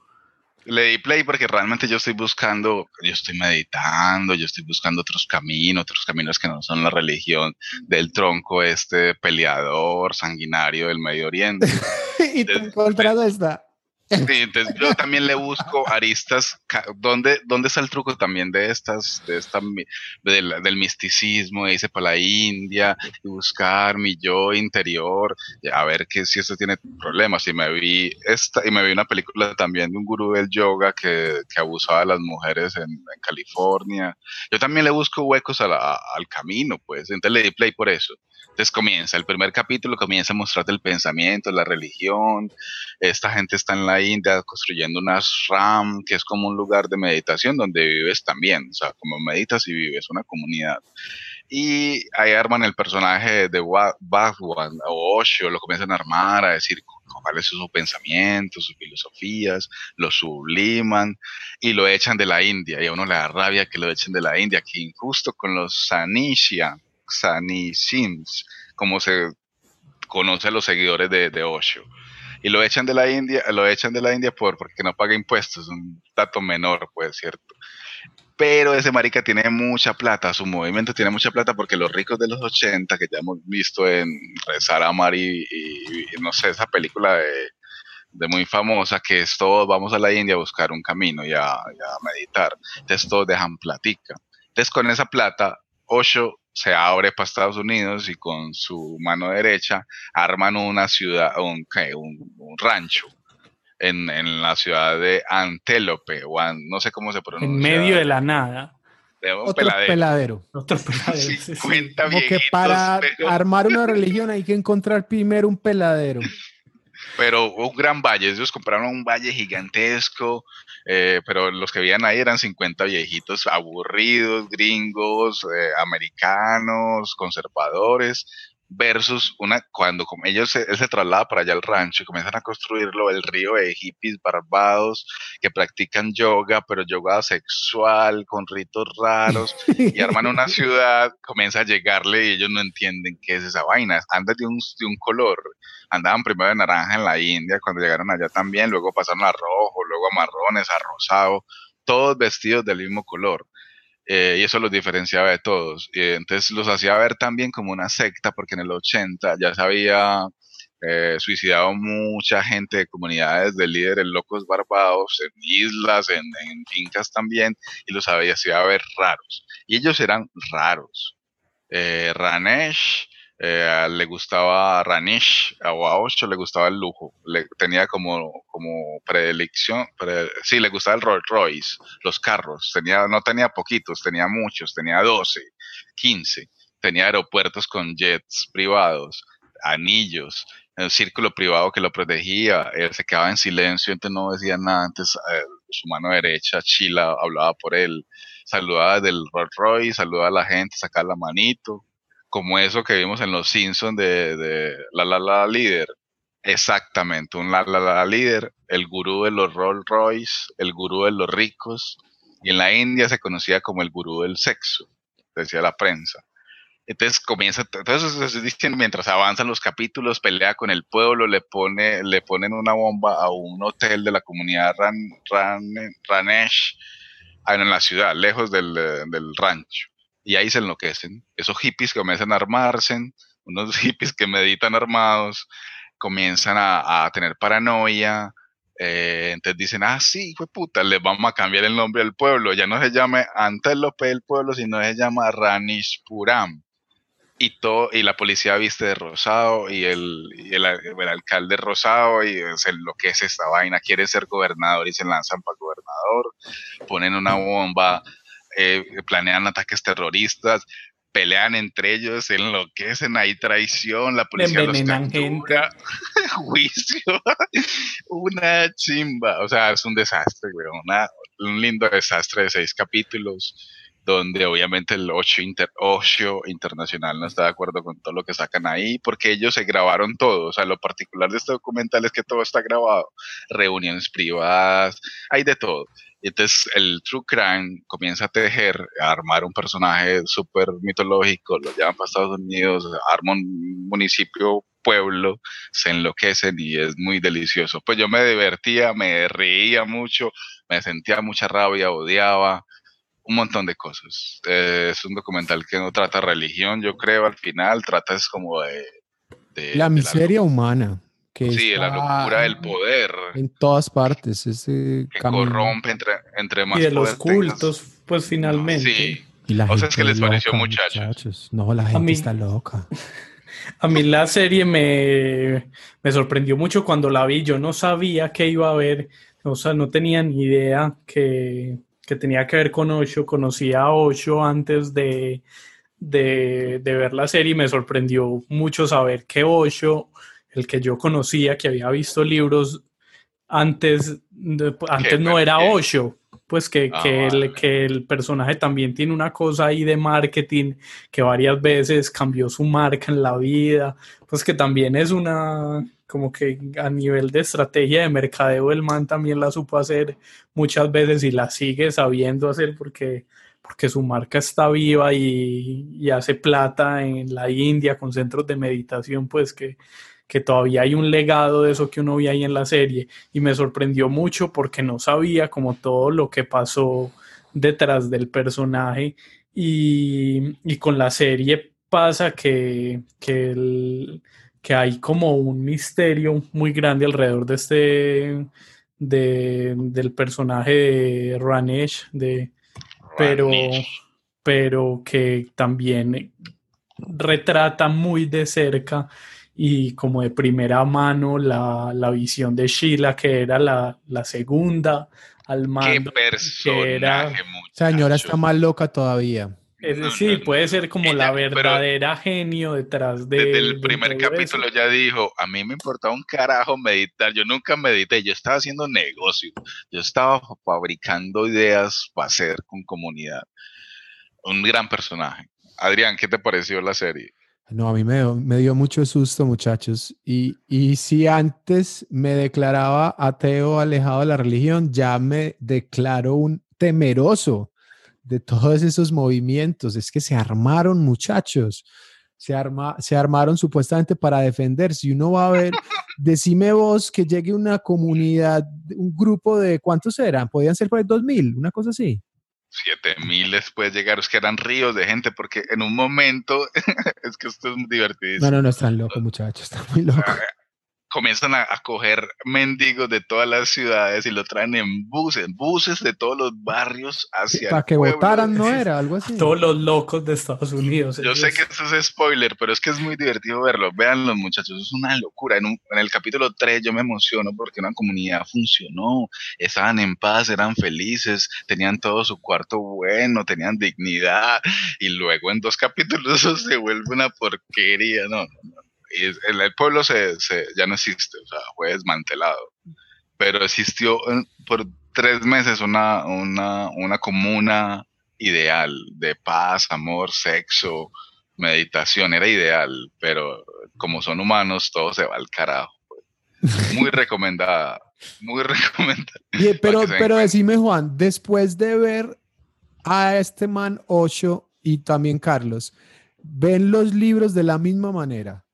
le di play porque realmente yo estoy buscando, yo estoy meditando, yo estoy buscando otros caminos, otros caminos que no son la religión del tronco este peleador sanguinario del Medio Oriente. y te he encontrado esta. Sí, entonces yo también le busco aristas. ¿Dónde, ¿Dónde está el truco también de estas, de esta, del, del misticismo? Hice para la India y buscar mi yo interior, a ver que, si esto tiene problemas. Y me vi esta, y me vi una película también de un gurú del yoga que, que abusaba de las mujeres en, en, California. Yo también le busco huecos al camino, pues. Entonces le di play por eso. Entonces comienza, el primer capítulo comienza a mostrarte el pensamiento, la religión. Esta gente está en la India construyendo una ashram, que es como un lugar de meditación donde vives también, o sea, como meditas y vives una comunidad. Y ahí arman el personaje de Bhagwan o Osho, lo comienzan a armar, a decir cuáles son sus pensamientos, sus filosofías, lo subliman y lo echan de la India. Y a uno le da rabia que lo echen de la India, que injusto con los Sanisha, Sanishins, como se conoce a los seguidores de, de, Osho. Y lo echan de la India, lo echan de la India por, porque no paga impuestos, un dato menor, pues, ¿cierto? Pero ese marica tiene mucha plata, su movimiento tiene mucha plata porque los ricos de los 80, que ya hemos visto en Rezar a Mari y, no sé, esa película de, muy famosa, que es todos vamos a la India a buscar un camino y a, y a meditar. Entonces todos dejan platica. Entonces con esa plata, Osho se abre para Estados Unidos y con su mano derecha arman una ciudad, un, un, rancho en, en, la ciudad de Antelope, o no sé cómo se pronuncia. En medio de la nada. De un Otro peladero. Otro peladero. 50 Como que para armar una religión hay que encontrar primero un peladero. Pero un gran valle, ellos compraron un valle gigantesco, eh, pero los que vivían ahí eran 50 viejitos aburridos, gringos, eh, americanos, conservadores, versus una cuando ellos se, él se traslada para allá al rancho y comienzan a construirlo el río de hippies barbados que practican yoga pero yoga sexual con ritos raros y arman una ciudad comienza a llegarle y ellos no entienden qué es esa vaina. Anda de un, de un color andaban primero de naranja en la India cuando llegaron allá también luego pasaron a rojo luego a marrones a rosado todos vestidos del mismo color eh, y eso los diferenciaba de todos. Y entonces los hacía ver también como una secta, porque en el 80 ya se había eh, suicidado mucha gente de comunidades de líderes locos barbados, en islas, en, fincas también, y los hacía ver raros. Y ellos eran raros. Eh, Ranesh eh, le gustaba Ranish a Osho le gustaba el lujo, le, tenía como, como predilección, sí, le gustaba el Rolls Royce, los carros, tenía, no tenía poquitos, tenía muchos, tenía 12, 15, tenía aeropuertos con jets privados, anillos, el círculo privado que lo protegía, él se quedaba en silencio, entonces no decía nada, antes eh, su mano derecha, Chila, hablaba por él, saludaba del Rolls Royce, saludaba a la gente, sacaba la manito, como eso que vimos en Los Simpsons de, La La La Líder. Exactamente, un La La La Líder, el gurú de los Rolls Royce, el gurú de los ricos, y en la India se conocía como el gurú del sexo, decía la prensa. Entonces comienza, entonces mientras avanzan los capítulos, pelea con el pueblo, le pone, le ponen una bomba a un hotel de la comunidad Ran, Ranesh en la ciudad, lejos del rancho y ahí se enloquecen. Esos hippies comienzan a armarse, unos hippies que meditan armados, comienzan a, tener paranoia, eh, entonces dicen, ah, sí, fue puta, le vamos a cambiar el nombre del pueblo, ya no se llame Antelope del pueblo, sino se llama Ranishpuram. Y, todo, y la policía viste de rosado y el, el, alcalde rosado y se enloquece esta vaina, quiere ser gobernador y se lanzan para gobernador, ponen una bomba eh, planean ataques terroristas, pelean entre ellos, se enloquecen, hay traición, la policía los captura, juicio, una chimba, o sea, es un desastre, güey, una un lindo desastre de seis capítulos donde obviamente el Osho, inter, Internacional no está de acuerdo con todo lo que sacan ahí, porque ellos se grabaron todo. O sea, lo particular de este documental es que todo está grabado. Reuniones privadas, hay de todo. Y entonces el True Crime comienza a tejer, a armar un personaje súper mitológico, lo llevan para Estados Unidos, arman un municipio, pueblo, se enloquecen y es muy delicioso. Pues yo me divertía, me reía mucho, me sentía mucha rabia, odiaba, un montón de cosas. Eh, es un documental que no trata religión, yo creo, al final, trata es como de... la miseria humana. Que sí, la locura del poder. En todas partes, ese que corrompe entre, entre más Y de los cultos, pues finalmente. Sí. Y la o sea, es que les pareció muchachos. No, la gente está loca. A mí la serie me, me sorprendió mucho cuando la vi. Yo no sabía que iba a haber, o sea, no tenía ni idea que, que tenía que ver con Osho. Conocía a Osho antes de, de, de, ver la serie y me sorprendió mucho saber que Osho, el que yo conocía, que había visto libros antes, antes no era Osho. Pues que, ah, que, el, que el personaje también tiene una cosa ahí de marketing, que varias veces cambió su marca en la vida, pues que también es una, como que a nivel de estrategia de mercadeo el man también la supo hacer muchas veces y la sigue sabiendo hacer porque, porque su marca está viva y, hace plata en la India con centros de meditación, pues que, que todavía hay un legado de eso que uno ve ahí en la serie y me sorprendió mucho porque no sabía como todo lo que pasó detrás del personaje y, y con la serie pasa que, que el que hay como un misterio muy grande alrededor de este de, del personaje de Ranesh, de, pero, pero que también retrata muy de cerca y como de primera mano la, la visión de Sheila, que era la, la segunda al mando. Qué personaje, Señora está más loca todavía. Es decir, puede ser como la verdadera genio detrás de. Desde el primer capítulo ya dijo: A mí me importaba un carajo meditar. Yo nunca medité, yo estaba haciendo negocio. Yo estaba fabricando ideas para hacer con comunidad. Un gran personaje. Adrián, ¿qué te pareció la serie? No, a mí me, me dio mucho susto, muchachos. Y, y si antes me declaraba ateo, alejado de la religión, ya me declaro un temeroso de todos esos movimientos. Es que se armaron muchachos, se, arma, se armaron supuestamente para defender. Si uno va a ver, decime vos que llegue una comunidad, un grupo de, ¿cuántos eran? Podían ser por dos mil, una cosa así. Siete mil después llegar, es que eran ríos de gente, porque en un momento, es que esto es muy divertido. No, no, no, están locos muchachos, están muy locos. Comienzan a, coger mendigos de todas las ciudades y lo traen en buses, buses de todos los barrios hacia Para que votaran, ¿no era? Algo así. Todos los locos de Estados Unidos. Yo sé que eso es spoiler, pero es que es muy divertido verlo. Vean los muchachos, es una locura. En, en el capítulo 3 yo me emociono porque una comunidad funcionó, estaban en paz, eran felices, tenían todo su cuarto bueno, tenían dignidad y luego en dos capítulos eso se vuelve una porquería, no, no, no y el, pueblo se, ya no existe, o sea, fue desmantelado. Pero existió por tres meses una, una, una comuna ideal de paz, amor, sexo, meditación, era ideal, pero como son humanos, todo se va al carajo. Pues. Muy recomendada, muy recomendada. pero, pero decime, Juan, después de ver a este man Ocho y también Carlos, ¿ven los libros de la misma manera?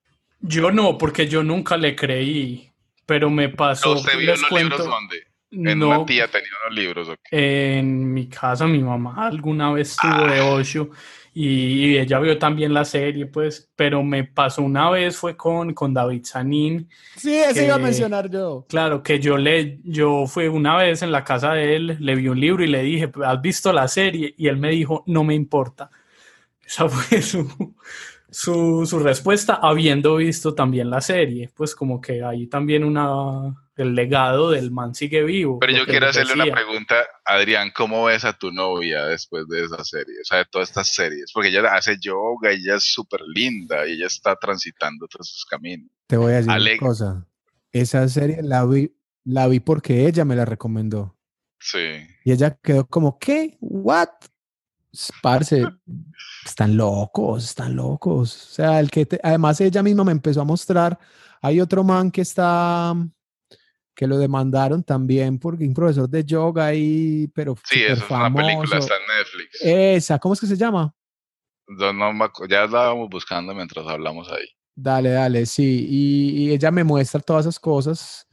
Yo no, porque yo nunca le creí, pero me pasó. ¿Usted vio los libros dónde? ¿En no, una tía tenía los libros? En mi casa, mi mamá alguna vez tuvo de ah. ocho y ella vio también la serie, pues, pero me pasó una vez fue con, con David Sanín. Sí, eso iba a mencionar yo. Claro, que yo le, yo fui una vez en la casa de él, le vi un libro y le dije, ¿has visto la serie? Y él me dijo, no me importa. Esa fue su, su, su, respuesta habiendo visto también la serie. Pues como que ahí también una, el legado del man sigue vivo. Pero yo quiero hacerle una pregunta, Adrián, ¿cómo ves a tu novia después de esa serie? O sea, de todas estas series, porque ella hace yoga y ella es súper linda y ella está transitando todos sus caminos. Te voy a decir una cosa, esa serie la vi, la vi porque ella me la recomendó. Sí. Y ella quedó como, ¿qué? ¿What? Parce, están locos, están locos. O sea, el que te- además ella misma me empezó a mostrar, hay otro man que está, que lo demandaron también porque un profesor de yoga ahí, pero Sí, eso es una película, está en Netflix. Esa, ¿cómo es que se llama? Yo no me acu- ya la vamos buscando mientras hablamos ahí. Dale, dale, sí. Y, y ella me muestra todas esas cosas.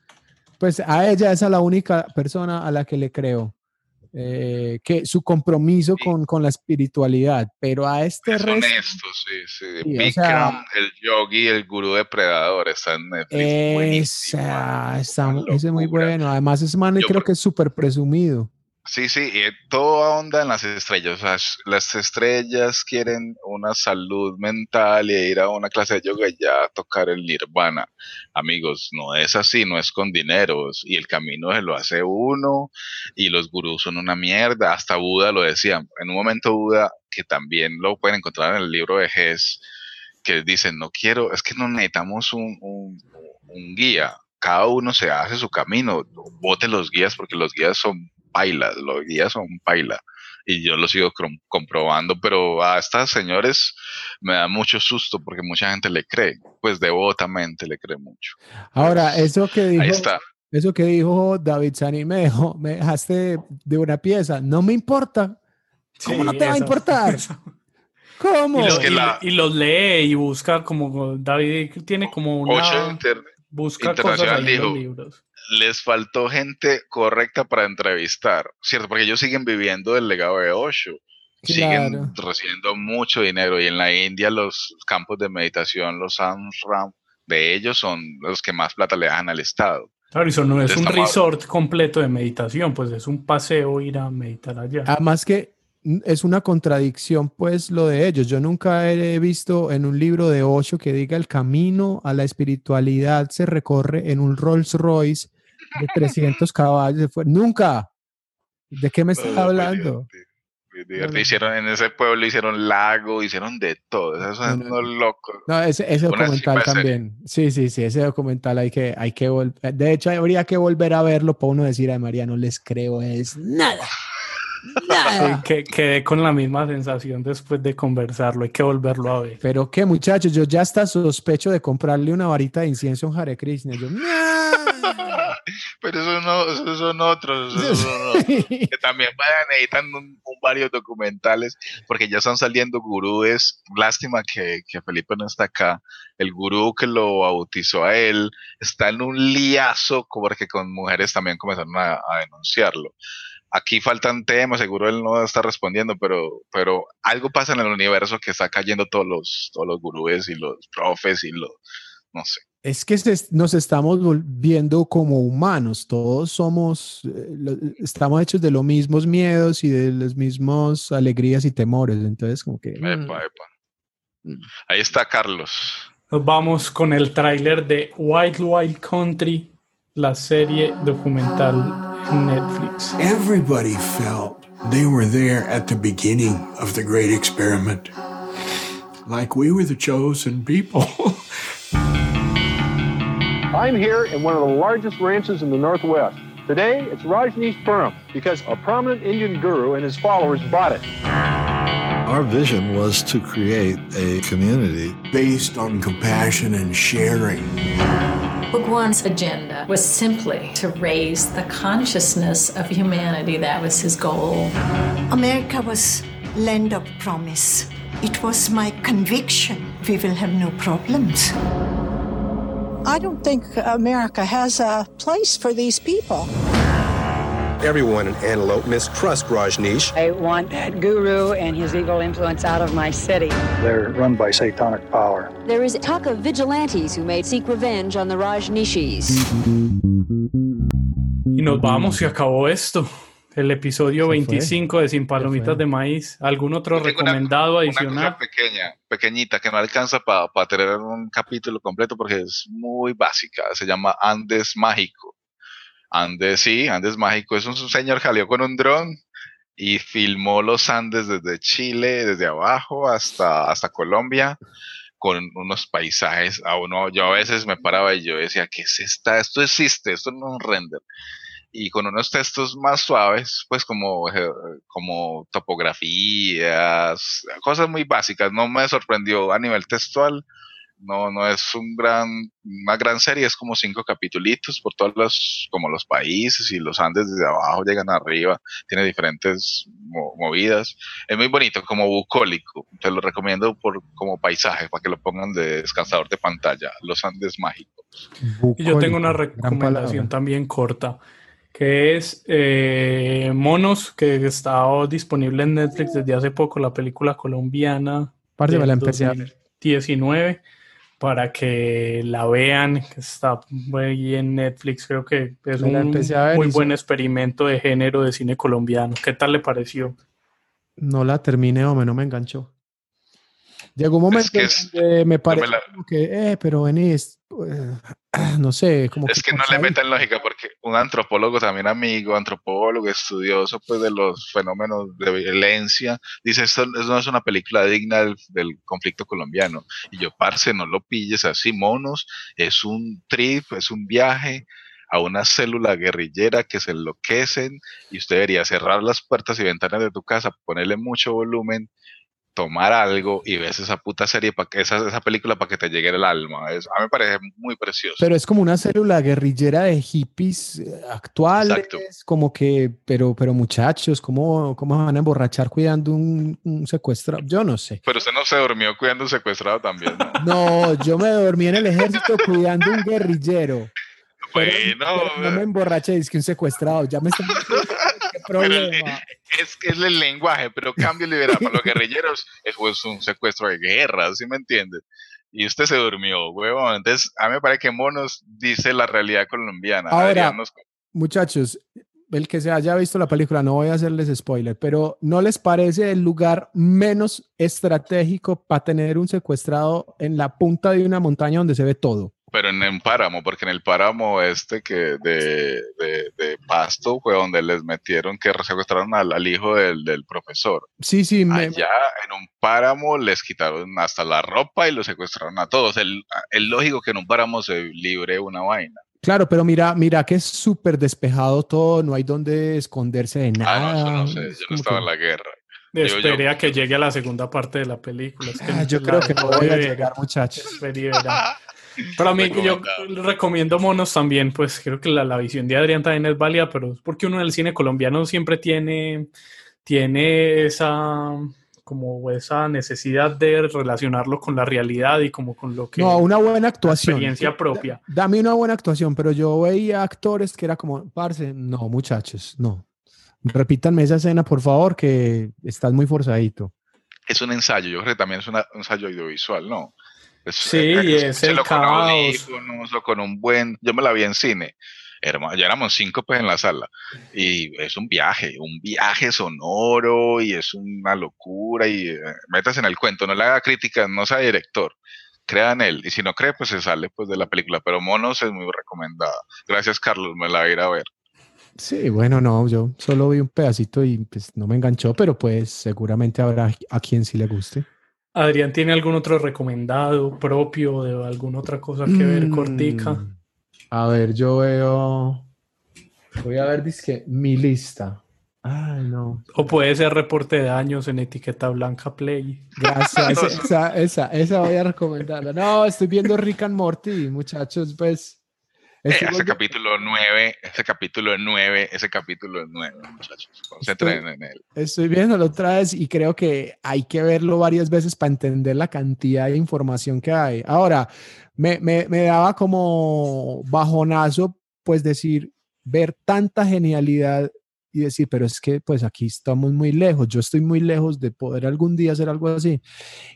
Pues a ella esa es la única persona a la que le creo. Eh, que su compromiso con, con la espiritualidad, pero a este Es resto, honesto, sí, sí. Sí, o Bikram, sea- el yogi, el gurú depredador, está en Netflix. Esa, está, ese es muy bueno. Además, ese man creo que es súper presumido. Sí, sí, y todo onda en las estrellas. Las estrellas quieren una salud mental y ir a una clase de yoga y ya tocar el nirvana. Amigos, no es así, no es con dineros. Y el camino se lo hace uno y los gurús son una mierda. Hasta Buda lo decía. En un momento Buda, que también lo pueden encontrar en el libro de Ges, que dicen, no quiero, es que no necesitamos un, un- un guía. Cada uno se hace su camino. Vote los guías porque los guías son pailas, los guías son paila. Y yo lo sigo comprobando, pero a estas señores me da mucho susto porque mucha gente le cree, pues devotamente le cree mucho. Ahora, eso que dijo, Ahí está. eso que dijo David Sani me dejó, me dejaste de una pieza. No me importa. ¿Cómo Sí, no te va a eso. importar? ¿Cómo? Y, lo- que y- la- y los lee y busca como David tiene como una Ocho inter- busca cosas ahí en los libros. Les faltó gente correcta para entrevistar, ¿cierto? Porque ellos siguen viviendo del legado de Osho. Siguen recibiendo mucho dinero y en la India los campos de meditación, los ashram de ellos son los que más plata le dan al Estado. Claro, y eso no es un resort completo de meditación, pues es un paseo ir a meditar allá. Además que es una contradicción, pues, lo de ellos. Yo nunca he visto en un libro de ocho que diga el camino a la espiritualidad se recorre en un Rolls Royce de 300 caballos. de fuer- Nunca. ¿De qué me estás No, hablando? muy divertido. Hicieron en ese pueblo, hicieron lago, hicieron de todo. Esos son No, no, unos locos. No, ese, ese documental también. Sí, sí, sí, ese documental hay que, hay que volver. De hecho, habría que volver a verlo para uno decir, ay María, no les creo, es nada. Sí, que quedé con la misma sensación después de conversarlo, hay que volverlo a ver. Pero qué, muchachos, yo ya hasta sospecho de comprarle una varita de incienso en Hare Krishna. Yo, Pero esos no, esos son otros, esos son otros. que también vayan, necesitan un, un varios documentales, porque ya están saliendo gurúes. Lástima que, que Felipe no está acá. El gurú que lo bautizó a él está en un liazo, porque con mujeres también comenzaron a, a denunciarlo. Aquí faltan temas, seguro él no está respondiendo, pero, pero algo pasa en el universo que está cayendo todos los, todos los gurúes y los profes y los, no sé. Es que se- nos estamos volviendo como humanos, todos somos, eh, estamos hechos de los mismos miedos y de las mismas alegrías y temores, entonces como que... mm, Epa, epa. Ahí está Carlos. Nos vamos con el tráiler de Wild Wild Country, la serie documental en Netflix. Everybody felt they were there at the beginning of the great experiment. Like we were the chosen people. I'm here in one of the largest ranches in the Northwest. Today, it's Rajneeshpuram because a prominent Indian guru and his followers bought it. Our vision was to create a community based on compassion and sharing. Bhagwan's agenda was simply to raise the consciousness of humanity. That was his goal. America was land of promise. It was my conviction we will have no problems. I don't think America has a place for these people. Everyone in Antelope mistrusts Rajneesh. I want that guru and his evil influence out of my city. They're run by satanic power. There is talk of vigilantes who may seek revenge on the Rajneeshis. Y nos vamos, se acabó esto. El episodio Se fue. 25 de Sin Palomitas de Maíz. ¿Algún otro una- recomendado Una adicional? cosa pequeña, pequeñita, que no alcanza para tener un capítulo completo porque es muy básica. Se llama Andes Mágico. Andes, sí, Andes Mágico. Es un señor salió con un dron y filmó los Andes desde Chile, desde abajo hasta, hasta Colombia, con unos paisajes. A uno, yo a veces me paraba y yo decía, ¿qué es esta? Esto existe, esto no es un render. y con unos textos más suaves, pues como, eh, como topografías, cosas muy básicas. No me sorprendió a nivel textual. No, no es un gran, una gran serie, es como cinco capitulitos por todos los, como los países y los Andes desde abajo llegan arriba, tiene diferentes movidas. Es muy bonito, como bucólico. Te lo recomiendo por, como paisaje, para que lo pongan de descansador de pantalla, los Andes mágicos. Y yo tengo una recomendación también corta que es eh, Monos, que está disponible en Netflix desde hace poco, la película colombiana. Parte de la 19 para que la vean, que está muy en Netflix, creo que es un muy buen experimento de género de cine colombiano. ¿Qué tal le pareció? No la terminé, hombre, no me enganchó. Llegó un momento que me pareció que, eh, pero venís, eh, no sé, como Es que, no le meten lógica porque un antropólogo también amigo, antropólogo, estudioso pues de los fenómenos de violencia, dice esto, no es una película digna del, conflicto colombiano. Y yo, parce, no lo pilles así, monos, es un trip, es un viaje a una célula guerrillera que se enloquecen y usted debería cerrar las puertas y ventanas de tu casa, ponerle mucho volumen tomar algo y ves esa puta serie, para que esa, esa película para que te llegue el alma. Es, a mí me parece muy precioso. Pero es como una célula guerrillera de hippies eh, actuales, como que, pero, pero muchachos, ¿cómo, ¿cómo van a emborrachar cuidando un, un secuestrado? Yo no sé. Pero usted no se durmió cuidando un secuestrado también, ¿no? no, yo me dormí en el ejército cuidando un guerrillero. Bueno, no me emborraché, es que un secuestrado, ya me está es que es el lenguaje, pero cambio liberal para los guerrilleros es un secuestro de guerra, ¿sí me entiendes? Y usted se durmió, huevón. Entonces, a mí me parece que Monos dice la realidad colombiana. Ahora, muchachos, el que se haya visto la película, no voy a hacerles spoiler, pero ¿no les parece el lugar menos estratégico para tener un secuestrado en la punta de una montaña donde se ve todo? Pero en, un páramo, porque en el páramo este que de, de, Pasto fue donde les metieron que secuestraron al, al hijo del, del, profesor. Sí, sí. Me... Allá en un páramo les quitaron hasta la ropa y los secuestraron a todos. Es lógico que en un páramo se libre una vaina. Claro, pero mira, mira que es súper despejado todo, no hay donde esconderse de nada. Ah, no, no sé, yo no estaba en la guerra. Esperé a que llegue a la segunda parte de la película. Ah, yo creo que no voy a llegar, muchachos. Pero a mí yo recomiendo monos también, pues creo que la, la, visión de Adrián también es válida, pero es porque uno en el cine colombiano siempre tiene, tiene esa como esa necesidad de relacionarlo con la realidad y como con lo que... No, una buena actuación. Experiencia propia. Dame una buena actuación, pero yo veía actores que era como, parce, no, muchachos, no. Repítanme esa escena, por favor, que estás muy forzadito. Es un ensayo, yo creo que también es un ensayo audiovisual, ¿no? Sí, es el. Con, con un buen, yo me la vi en cine, ya éramos cinco pues en la sala y es un viaje, un viaje sonoro y es una locura y eh, metas en el cuento, no le haga crítica, no sea director, crea en él y si no cree pues se sale pues de la película, pero Monos es muy recomendada. Gracias Carlos, me la voy a ir a ver. Sí, bueno, no, yo solo vi un pedacito y pues no me enganchó, pero pues seguramente habrá a quien sí le guste. Adrián, ¿tiene algún otro recomendado propio de alguna otra cosa que ver, mm, cortica? A ver, yo veo. Voy a ver, dice mi lista. Ay, no. O puede ser reporte de daños en etiqueta blanca Play. Gracias. esa, esa, esa, voy a recomendarla. No, estoy viendo Rick and Morty, muchachos, pues. Ese capítulo 9, ese capítulo 9, ese capítulo 9, muchachos. Concentren en él. Estoy viéndolo otra vez y creo que hay que verlo varias veces para entender la cantidad de información que hay. Ahora, me, me, me daba como bajonazo, pues decir, ver tanta genialidad y decir, pero es que pues aquí estamos muy lejos, yo estoy muy lejos de poder algún día hacer algo así.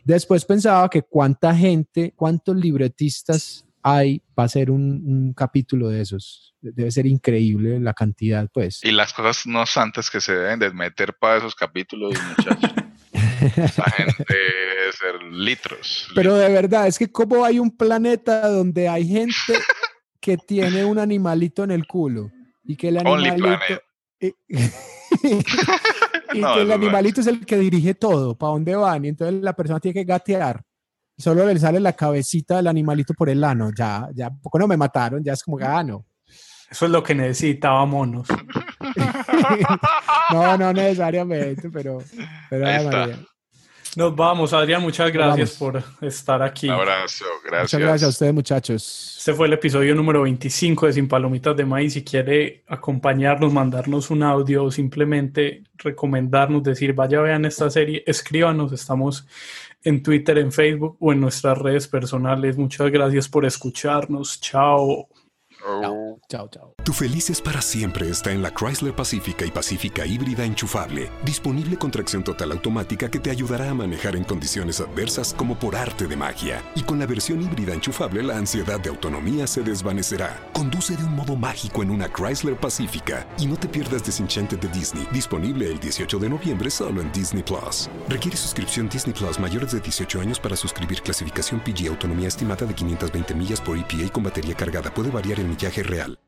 Después pensaba que cuánta gente, cuántos libretistas hay para hacer un, un, capítulo de esos. Debe ser increíble la cantidad, pues. Y las cosas no santas que se deben de meter para esos capítulos, muchachos. Gente debe ser litros. Pero de verdad, es que como hay un planeta donde hay gente que tiene un animalito en el culo y que el animalito... y, que el animalito es el que dirige todo, para dónde van, y entonces la persona tiene que gatear solo le sale la cabecita del animalito por el ano, ya, ya, poco no me mataron, ya es como, ah, no. Eso es lo que necesitábamos. no, no necesariamente, pero, pero Ahí está. María. Nos vamos, Adrián, muchas gracias por estar aquí. Un abrazo, gracias. Muchas gracias a ustedes, muchachos. Este fue el episodio número 25 de Sin Palomitas de Maíz. Si quiere acompañarnos, mandarnos un audio o simplemente recomendarnos, decir, vaya, vean esta serie, escríbanos. Estamos en Twitter, en Facebook o en nuestras redes personales. Muchas gracias por escucharnos. Chao. Chao, chao. Tu felices para siempre está en la Chrysler Pacífica y Pacífica híbrida enchufable, disponible con tracción total automática que te ayudará a manejar en condiciones adversas como por arte de magia. Y con la versión híbrida enchufable la ansiedad de autonomía se desvanecerá. Conduce de un modo mágico en una Chrysler Pacífica y no te pierdas Desenchanted de Disney, disponible el 18 de noviembre solo en Disney Plus. Requiere suscripción Disney Plus mayores de 18 años para suscribir clasificación PG autonomía estimada de 520 millas por EPA con batería cargada. Puede variar el millaje real.